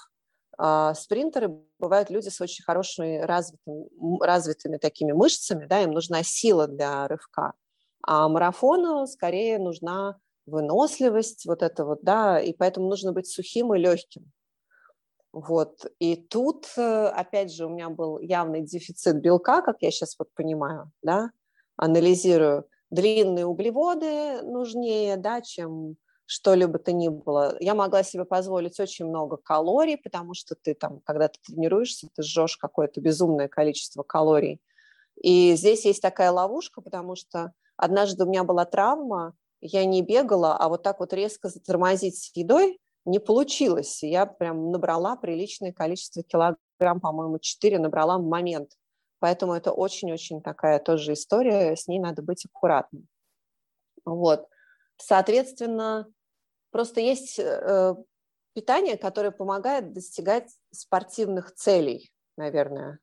а, спринтеры бывают люди с очень хорошими развитыми, развитыми такими мышцами, да, им нужна сила для рывка, а марафону скорее нужна выносливость, вот это вот, да, и поэтому нужно быть сухим и легким. Вот. И тут, э, опять же, у меня был явный дефицит белка, как я сейчас вот понимаю, да, анализирую. Длинные углеводы нужнее, да, чем что-либо то ни было. Я могла себе позволить очень много калорий, потому что ты там, когда ты тренируешься, ты жжешь какое-то безумное количество калорий. И здесь есть такая ловушка, потому что однажды у меня была травма, я не бегала, а вот так вот резко затормозить с едой не получилось. Я прям набрала приличное количество килограмм, по-моему, 4 набрала в момент. Поэтому это очень-очень такая тоже история, с ней надо быть аккуратным. Вот. Соответственно, просто есть э, питание, которое помогает достигать спортивных целей, наверное.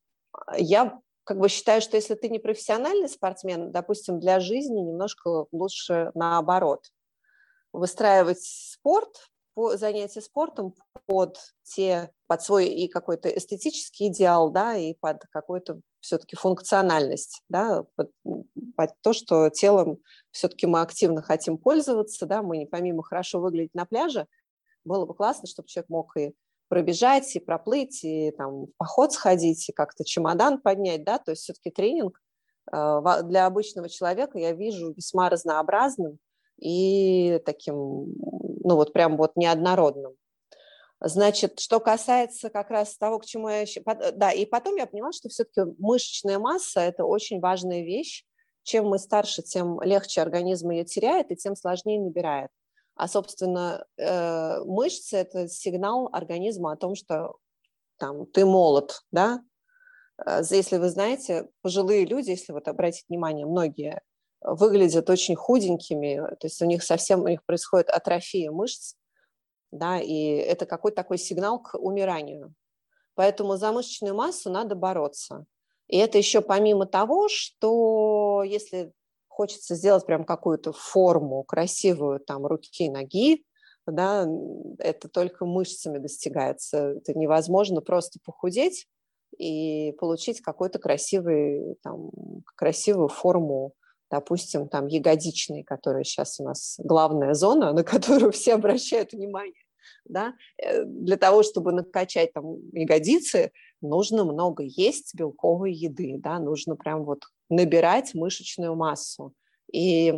Я как бы считаю, что если ты не профессиональный спортсмен, допустим, для жизни немножко лучше наоборот. Выстраивать спорт, по, занятие спортом под те, под свой и какой-то эстетический идеал, да, и под какую-то все-таки функциональность, да, под, под то, что телом все-таки мы активно хотим пользоваться, да, мы помимо хорошо выглядеть на пляже, было бы классно, чтобы человек мог и пробежать, и проплыть, и там в поход сходить, и как-то чемодан поднять, да, то есть все-таки тренинг э, для обычного человека я вижу весьма разнообразным и таким, ну вот прям вот неоднородным. Значит, что касается как раз того, к чему я... Да, и потом я поняла, что все-таки мышечная масса – это очень важная вещь. Чем мы старше, тем легче организм ее теряет, и тем сложнее набирает. А, собственно, э, мышцы – это сигнал организма о том, что там, ты молод, да? Э, если вы знаете, пожилые люди, если вот обратить внимание, многие выглядят очень худенькими, то есть у них совсем у них происходит атрофия мышц, да, и это какой-то такой сигнал к умиранию. Поэтому за мышечную массу надо бороться. И это еще помимо того, что если хочется сделать прям какую-то форму красивую там руки ноги, да, это только мышцами достигается. Это невозможно просто похудеть и получить какую-то красивый, там, красивую форму, допустим, там ягодичной, которая сейчас у нас главная зона, на которую все обращают внимание. Да? Э, для того, чтобы накачать там ягодицы, нужно много есть белковой еды, да? нужно прям вот набирать мышечную массу. И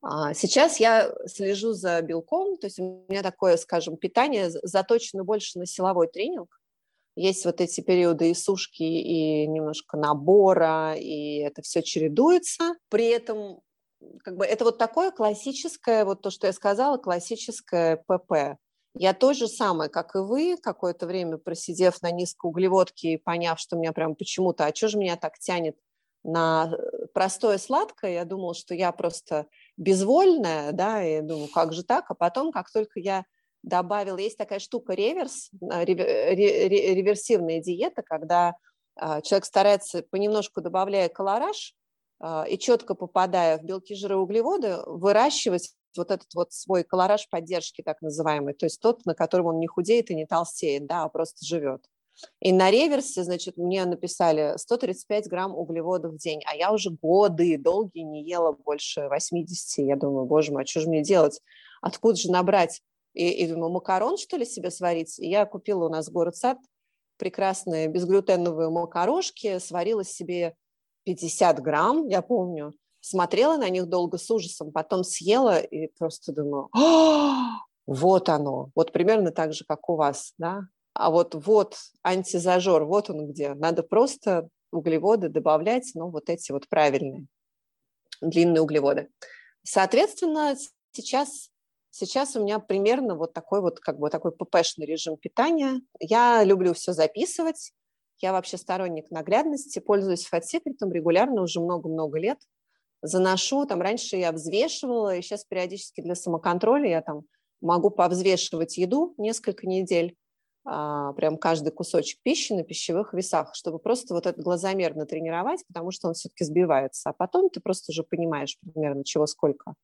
а, сейчас я слежу за белком, то есть у меня такое, скажем, питание заточено больше на силовой тренинг. Есть вот эти периоды и сушки, и немножко набора, и это все чередуется. При этом как бы это вот такое классическое, вот то, что я сказала, классическое ПП. Я то же самое, как и вы, какое-то время просидев на низкоуглеводке и поняв, что меня прям почему-то, а что же меня так тянет на э, простое сладкое, я думала, что я просто безвольная, да, и думаю, как же так, а потом, как только я добавила, есть такая штука реверс, э, реверсивная диета, когда а, человек старается понемножку добавляя колораж а, и четко попадая в белки, жиры, углеводы, выращивать вот этот вот свой колораж поддержки, так называемый, то есть тот, на котором он не худеет и не толстеет, да, а просто живет. И на реверсе, значит, мне написали 135 грамм углеводов в день, а я уже годы долгие не ела больше 80. Я думаю, боже мой, а что же мне делать? Откуда же набрать? И, и думаю, макарон, что ли, себе сварить? И я купила у нас город сад прекрасные безглютеновые макарошки, сварила себе 50 грамм, я помню, смотрела на них долго с ужасом, потом съела и просто думаю, вот оно, вот примерно так же, как у вас, да, а вот вот антизажор, вот он где, надо просто углеводы добавлять, ну, вот эти вот правильные, длинные углеводы. Соответственно, сейчас Сейчас у меня примерно вот такой вот как бы такой ППшный режим питания. Я люблю все записывать. Я вообще сторонник наглядности, пользуюсь фатсекретом регулярно уже много-много лет. Заношу, там раньше я взвешивала, и сейчас периодически для самоконтроля я там могу повзвешивать еду несколько недель, а, прям каждый кусочек пищи на пищевых весах, чтобы просто вот этот глазомер натренировать, потому что он все-таки сбивается. А потом ты просто уже понимаешь примерно, чего сколько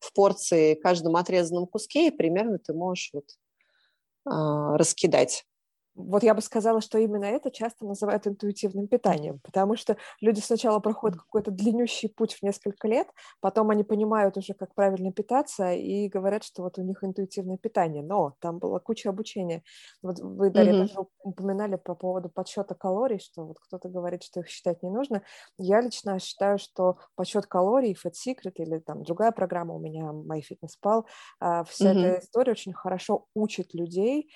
в порции каждом отрезанном куске, и примерно ты можешь вот, а, раскидать. Вот я бы сказала, что именно это часто называют интуитивным питанием, потому что люди сначала проходят какой-то длиннющий путь в несколько лет, потом они понимают уже, как правильно питаться, и говорят, что вот у них интуитивное питание. Но там была куча обучения. Вот вы, Дарья, mm-hmm. тоже упоминали по поводу подсчета калорий, что вот кто-то говорит, что их считать не нужно. Я лично считаю, что подсчет калорий, Fat Secret или там другая программа у меня, MyFitnessPal, а, вся mm-hmm. эта история очень хорошо учит людей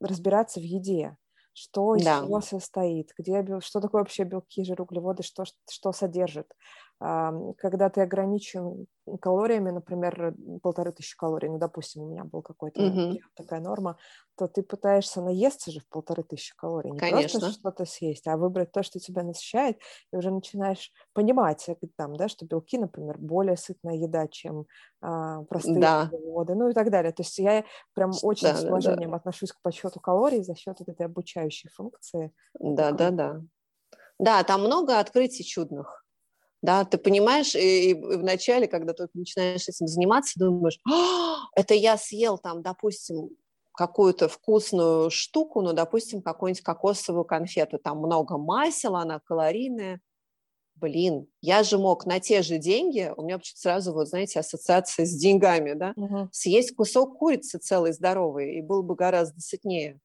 разбираться в еде, что из да. чего состоит, где, что такое вообще белки, жиры, углеводы, что, что содержит. Когда ты ограничен калориями, например, полторы тысячи калорий, ну, допустим, у меня был какой-то mm-hmm. такая норма, то ты пытаешься наесться же в полторы тысячи калорий, не Конечно. просто что-то съесть, а выбрать то, что тебя насыщает, и уже начинаешь понимать, э, там, да, что белки, например, более сытная еда, чем а, простые да. углеводы, ну и так далее. То есть я прям очень да, с уважением да. отношусь к подсчету калорий за счет этой обучающей функции. Да, да, да. Да, там много открытий чудных да, ты понимаешь, и, и вначале, когда только начинаешь этим заниматься, думаешь, это я съел там, допустим, какую-то вкусную штуку, ну, допустим, какую-нибудь кокосовую конфету, там много масела, она калорийная, блин, я же мог на те же деньги, у меня почему-то сразу, вот, знаете, ассоциация с деньгами, да, угу. съесть кусок курицы целый, здоровый, и был бы гораздо сытнее,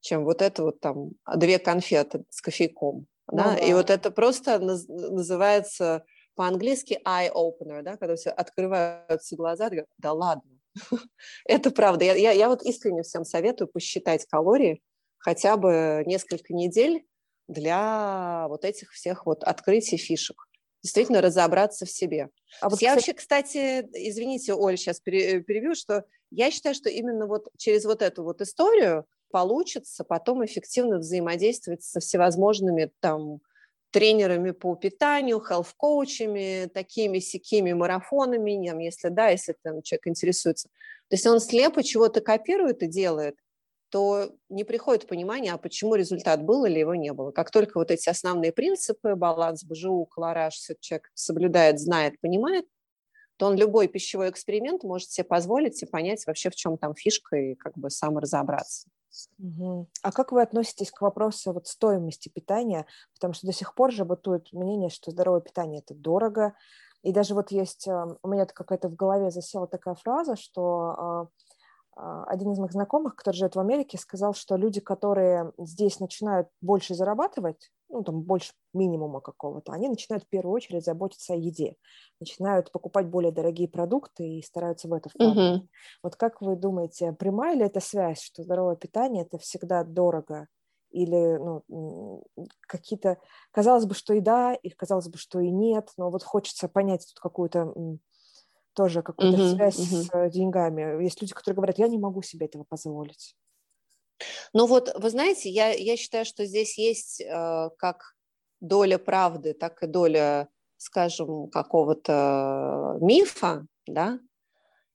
чем вот это вот там две конфеты с кофейком. Ну, да? да. И вот это просто называется по-английски eye-opener, да, когда все открываются глаза, говорят, да ладно, это правда. Я, я, я вот искренне всем советую посчитать калории хотя бы несколько недель для вот этих всех вот открытий фишек. Действительно разобраться в себе. А вот, я кстати... вообще, кстати, извините, Оль, сейчас перебью, что я считаю, что именно вот через вот эту вот историю получится потом эффективно взаимодействовать со всевозможными там тренерами по питанию, хелф-коучами, такими сякими марафонами, если да, если там человек интересуется. То есть он слепо чего-то копирует и делает, то не приходит понимание, а почему результат был или его не было. Как только вот эти основные принципы, баланс БЖУ, колораж, все человек соблюдает, знает, понимает, то он любой пищевой эксперимент может себе позволить и понять вообще, в чем там фишка, и как бы сам разобраться. А как вы относитесь к вопросу вот стоимости питания? Потому что до сих пор же бытует мнение, что здоровое питание – это дорого. И даже вот есть, у меня какая-то в голове засела такая фраза, что а, один из моих знакомых, который живет в Америке, сказал, что люди, которые здесь начинают больше зарабатывать, ну, там, больше минимума какого-то, они начинают в первую очередь заботиться о еде, начинают покупать более дорогие продукты и стараются в это вкладывать. Угу. Вот как вы думаете, прямая ли эта связь, что здоровое питание – это всегда дорого? Или ну, какие-то, казалось бы, что и да, и казалось бы, что и нет, но вот хочется понять тут какую-то тоже какую-то uh-huh, связь uh-huh. с э, деньгами. Есть люди, которые говорят, я не могу себе этого позволить. Ну вот, вы знаете, я, я считаю, что здесь есть э, как доля правды, так и доля, скажем, какого-то мифа, да.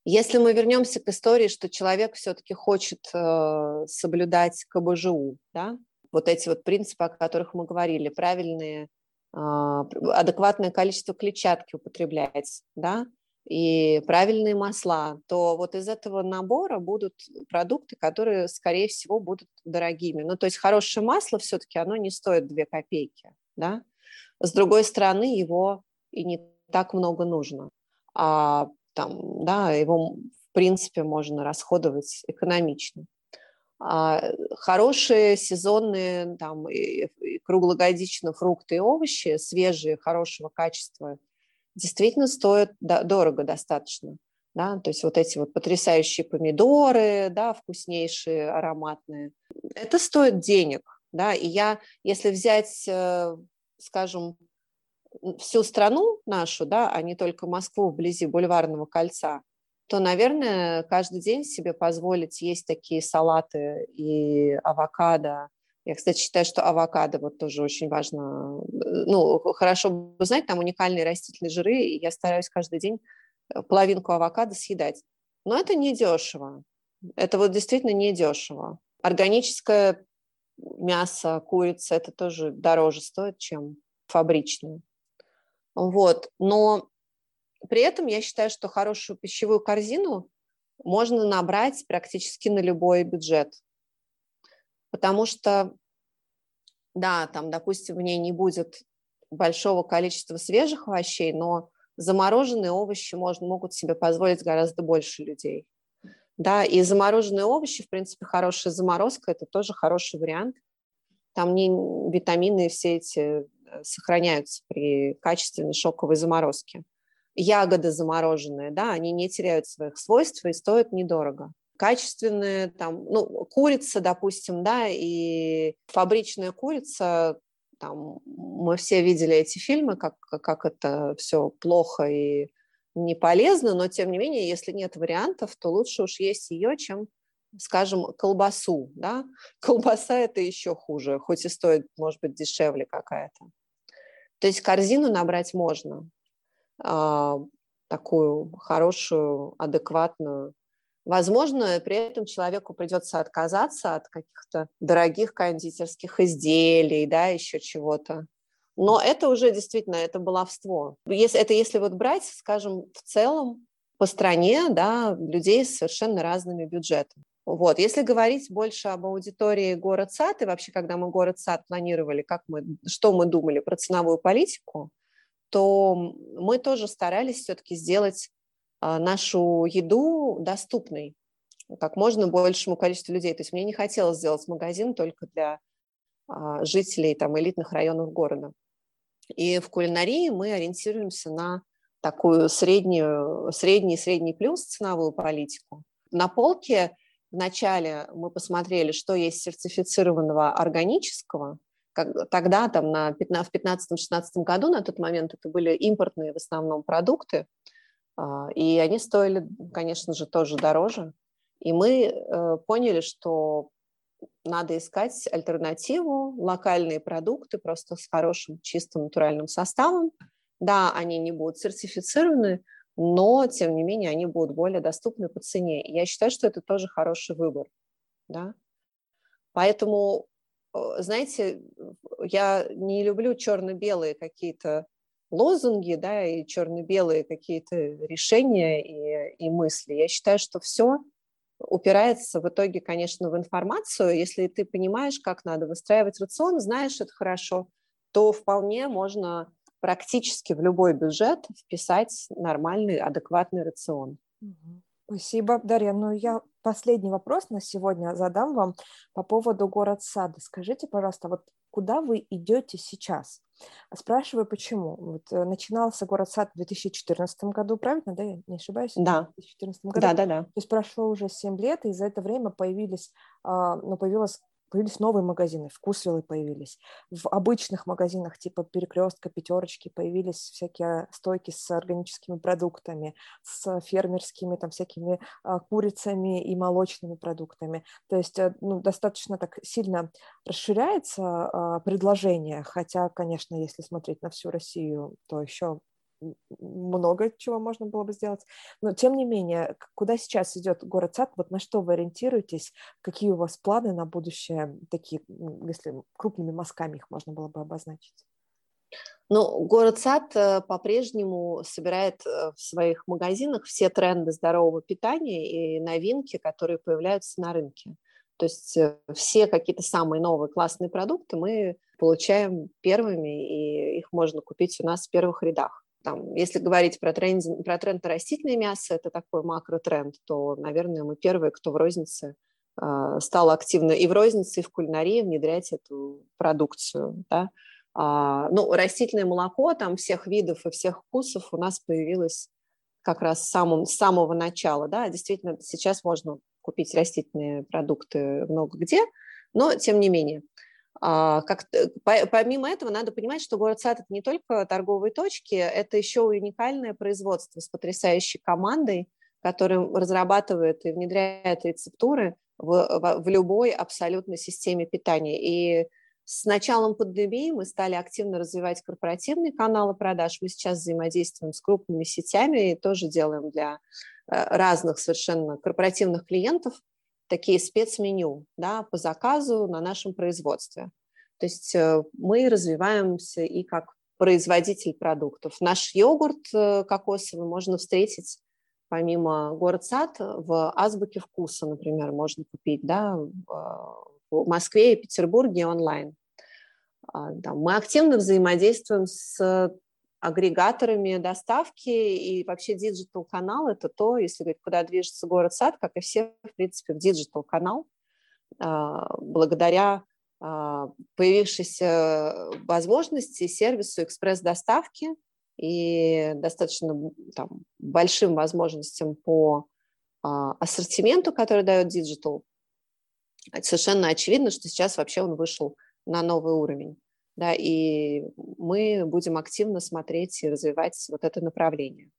Если мы вернемся к истории, что человек все-таки хочет э, соблюдать КБЖУ, да, вот эти вот принципы, о которых мы говорили, правильные, э, адекватное количество клетчатки употреблять, да, и правильные масла, то вот из этого набора будут продукты, которые, скорее всего, будут дорогими. Ну, то есть хорошее масло все-таки, оно не стоит 2 копейки, да? С другой стороны, его и не так много нужно. А там, да, его, в принципе, можно расходовать экономично. А хорошие сезонные, там, и, круглогодично фрукты и овощи, свежие, хорошего качества – действительно стоят дорого достаточно. Да, то есть вот эти вот потрясающие помидоры, да, вкуснейшие, ароматные, это стоит денег, да, и я, если взять, э, скажем, всю страну нашу, да, а не только Москву вблизи Бульварного кольца, то, наверное, каждый день себе позволить есть такие салаты и авокадо, я, кстати, считаю, что авокадо вот тоже очень важно. Ну, хорошо бы знать, там уникальные растительные жиры, и я стараюсь каждый день э, половинку авокадо съедать. Но это не дешево. Это вот действительно не дешево. Органическое мясо, курица, это тоже дороже стоит, чем фабричное. Вот. Но при этом я считаю, что хорошую пищевую корзину можно набрать практически на любой бюджет. Потому что да, там, допустим, в ней не будет большого количества свежих овощей, но замороженные овощи можно, могут себе позволить гораздо больше людей. Да, и замороженные овощи, в принципе, хорошая заморозка – это тоже хороший вариант. Там не витамины все эти э, сохраняются при качественной шоковой заморозке. Ягоды замороженные, да, они не теряют своих свойств и стоят недорого качественные, там, ну, курица, допустим, да, и фабричная курица, там, мы все видели эти фильмы, как, как это все плохо и не полезно, но тем не менее, если нет вариантов, то лучше уж есть ее, чем, скажем, колбасу, да. Колбаса это еще хуже, хоть и стоит, может быть, дешевле какая-то. То есть корзину набрать можно, а, такую хорошую, адекватную, Возможно, при этом человеку придется отказаться от каких-то дорогих кондитерских изделий, да, еще чего-то. Но это уже действительно, это баловство. Если, это если вот брать, скажем, в целом по стране, да, людей с совершенно разными бюджетами. Вот. Если говорить больше об аудитории город-сад, и вообще, когда мы город-сад планировали, как мы, что мы думали про ценовую политику, то мы тоже старались все-таки сделать нашу еду доступной как можно большему количеству людей. То есть мне не хотелось сделать магазин только для а, жителей там, элитных районов города. И в кулинарии мы ориентируемся на такую среднюю, средний, средний плюс ценовую политику. На полке вначале мы посмотрели, что есть сертифицированного органического, как, тогда, там, на 15, в 2015-2016 году, на тот момент это были импортные в основном продукты, а, и они стоили, конечно же, тоже дороже. И мы э, поняли, что надо искать альтернативу, локальные продукты просто с хорошим чистым натуральным составом. Да, они не будут сертифицированы, но, тем не менее, они будут более доступны по цене. я считаю, что это тоже хороший выбор. Да? Поэтому, э, знаете, я не люблю черно-белые какие-то лозунги, да, и черно-белые какие-то решения и, и мысли. Я считаю, что все упирается в итоге, конечно, в информацию. Если ты понимаешь, как надо выстраивать рацион, знаешь это хорошо, то вполне можно практически в любой бюджет вписать нормальный, адекватный рацион. Спасибо, Дарья. Ну, я последний вопрос на сегодня задам вам по поводу город-сада. Скажите, пожалуйста, вот куда вы идете сейчас? Спрашиваю, почему. Вот э, начинался город-сад в 2014 году, правильно, да, я не ошибаюсь? Да. В 2014 году. Да, да, да. То есть прошло уже 7 лет, и за это время появились, а, ну, появилась появились новые магазины, вкусвиллы появились. В обычных магазинах типа перекрестка, пятерочки появились всякие стойки с органическими продуктами, с фермерскими там всякими а, курицами и молочными продуктами. То есть э, ну, достаточно так сильно расширяется а, предложение, хотя, конечно, если смотреть на всю Россию, то еще много чего можно было бы сделать. Но тем не менее, куда сейчас идет город сад, вот на что вы ориентируетесь, какие у вас планы на будущее, такие, если крупными мазками их можно было бы обозначить? Ну, город сад э, по-прежнему собирает э, в своих магазинах все тренды здорового питания и новинки, которые появляются на рынке. То есть э, все какие-то самые новые классные продукты мы получаем первыми, и их можно купить у нас в первых рядах. Там, если говорить про тренд, про тренд на растительное мясо, это такой макротренд, то, наверное, мы первые, кто в рознице э, стал активно и в рознице, и в кулинарии внедрять эту продукцию. Да? А, ну, растительное молоко там всех видов и всех вкусов у нас появилось как раз с, самым, с самого начала. Да? Действительно, сейчас можно купить растительные продукты много где, но тем не менее. А, как, помимо этого, надо понимать, что город Сад – это не только торговые точки, это еще уникальное производство с потрясающей командой, которая разрабатывает и внедряет рецептуры в, в, в любой абсолютно системе питания. И с началом пандемии мы стали активно развивать корпоративные каналы продаж. Мы сейчас взаимодействуем с крупными сетями и тоже делаем для э, разных совершенно корпоративных клиентов такие спецменю да, по заказу на нашем производстве. То есть э, мы развиваемся и как производитель продуктов. Наш йогурт э, кокосовый можно встретить помимо город сад в азбуке вкуса, например, можно купить да, в Москве и Петербурге онлайн. А, мы активно взаимодействуем с агрегаторами доставки и вообще диджитал-канал – это то, если говорить, куда движется город-сад, как и все, в принципе, в диджитал-канал, а, благодаря а, появившейся возможности сервису экспресс-доставки и достаточно там, большим возможностям по а, ассортименту, который дает диджитал, совершенно очевидно, что сейчас вообще он вышел на новый уровень да, и мы будем активно смотреть и развивать вот это направление.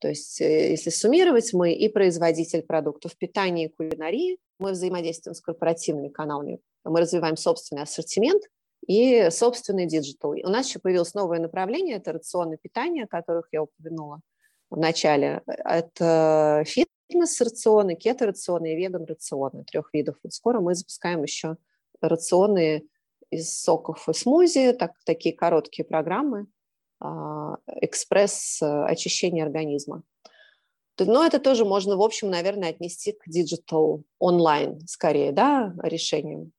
То есть, э, если суммировать, мы и производитель продуктов питания и кулинарии, мы взаимодействуем с корпоративными каналами, мы развиваем собственный ассортимент и собственный диджитал. У нас еще появилось новое направление, это рационное питание, о которых я упомянула в начале. Это фитнес-рационы, кето-рационы и веган-рационы трех видов. И скоро мы запускаем еще рационы из соков и смузи, так, такие короткие программы, а, экспресс э, очищения организма. Но это тоже можно, в общем, наверное, отнести к диджитал онлайн скорее, да, решениям,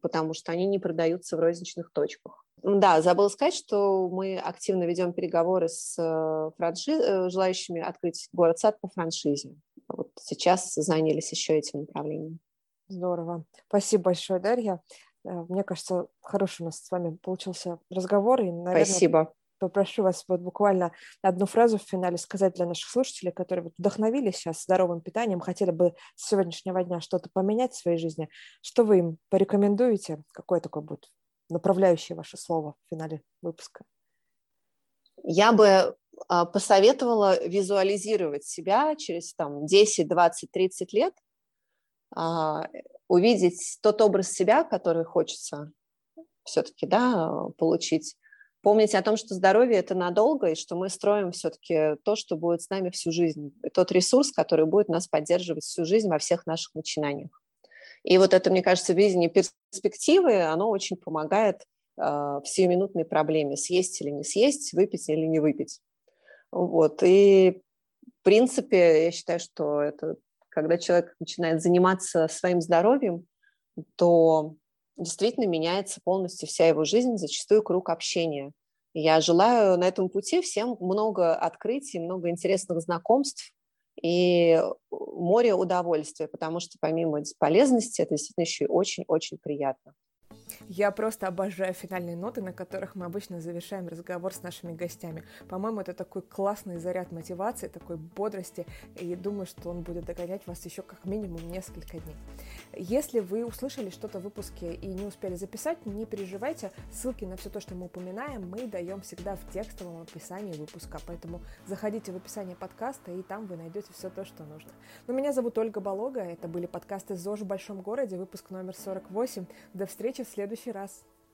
потому что они не продаются в розничных точках. Да, забыла сказать, что мы активно ведем переговоры с э, франши... Э, желающими открыть город-сад по франшизе. Вот сейчас занялись еще этим направлением. Здорово. Спасибо большое, Дарья. Э, мне кажется, хороший у нас с вами получился разговор. И, наверное, Спасибо. Попрошу вас вот буквально одну фразу в финале сказать для наших слушателей, которые вот вдохновились сейчас здоровым питанием, хотели бы с сегодняшнего дня что-то поменять в своей жизни. Что вы им порекомендуете? Какое такое будет направляющее ваше слово в финале выпуска? Я бы а, посоветовала визуализировать себя через там, 10, 20, 30 лет, увидеть тот образ себя, который хочется все-таки да, получить. Помнить о том, что здоровье – это надолго, и что мы строим все-таки то, что будет с нами всю жизнь. Тот ресурс, который будет нас поддерживать всю жизнь во всех наших начинаниях. И вот это, мне кажется, видение перспективы, оно очень помогает э, в сиюминутной проблеме съесть или не съесть, выпить или не выпить. Вот. И в принципе, я считаю, что это когда человек начинает заниматься своим здоровьем, то действительно меняется полностью вся его жизнь, зачастую круг общения. я желаю на этом пути всем много открытий, много интересных знакомств, и море удовольствия, потому что помимо полезности это действительно еще и очень-очень приятно. Я просто обожаю финальные ноты, на которых мы обычно завершаем разговор с нашими гостями. По-моему, это такой классный заряд мотивации, такой бодрости, и думаю, что он будет догонять вас еще как минимум несколько дней. Если вы услышали что-то в выпуске и не успели записать, не переживайте, ссылки на все то, что мы упоминаем, мы даем всегда в текстовом описании выпуска, поэтому заходите в описание подкаста, и там вы найдете все то, что нужно. Но меня зовут Ольга Болога, это были подкасты «ЗОЖ в большом городе», выпуск номер 48. До встречи в следующий раз.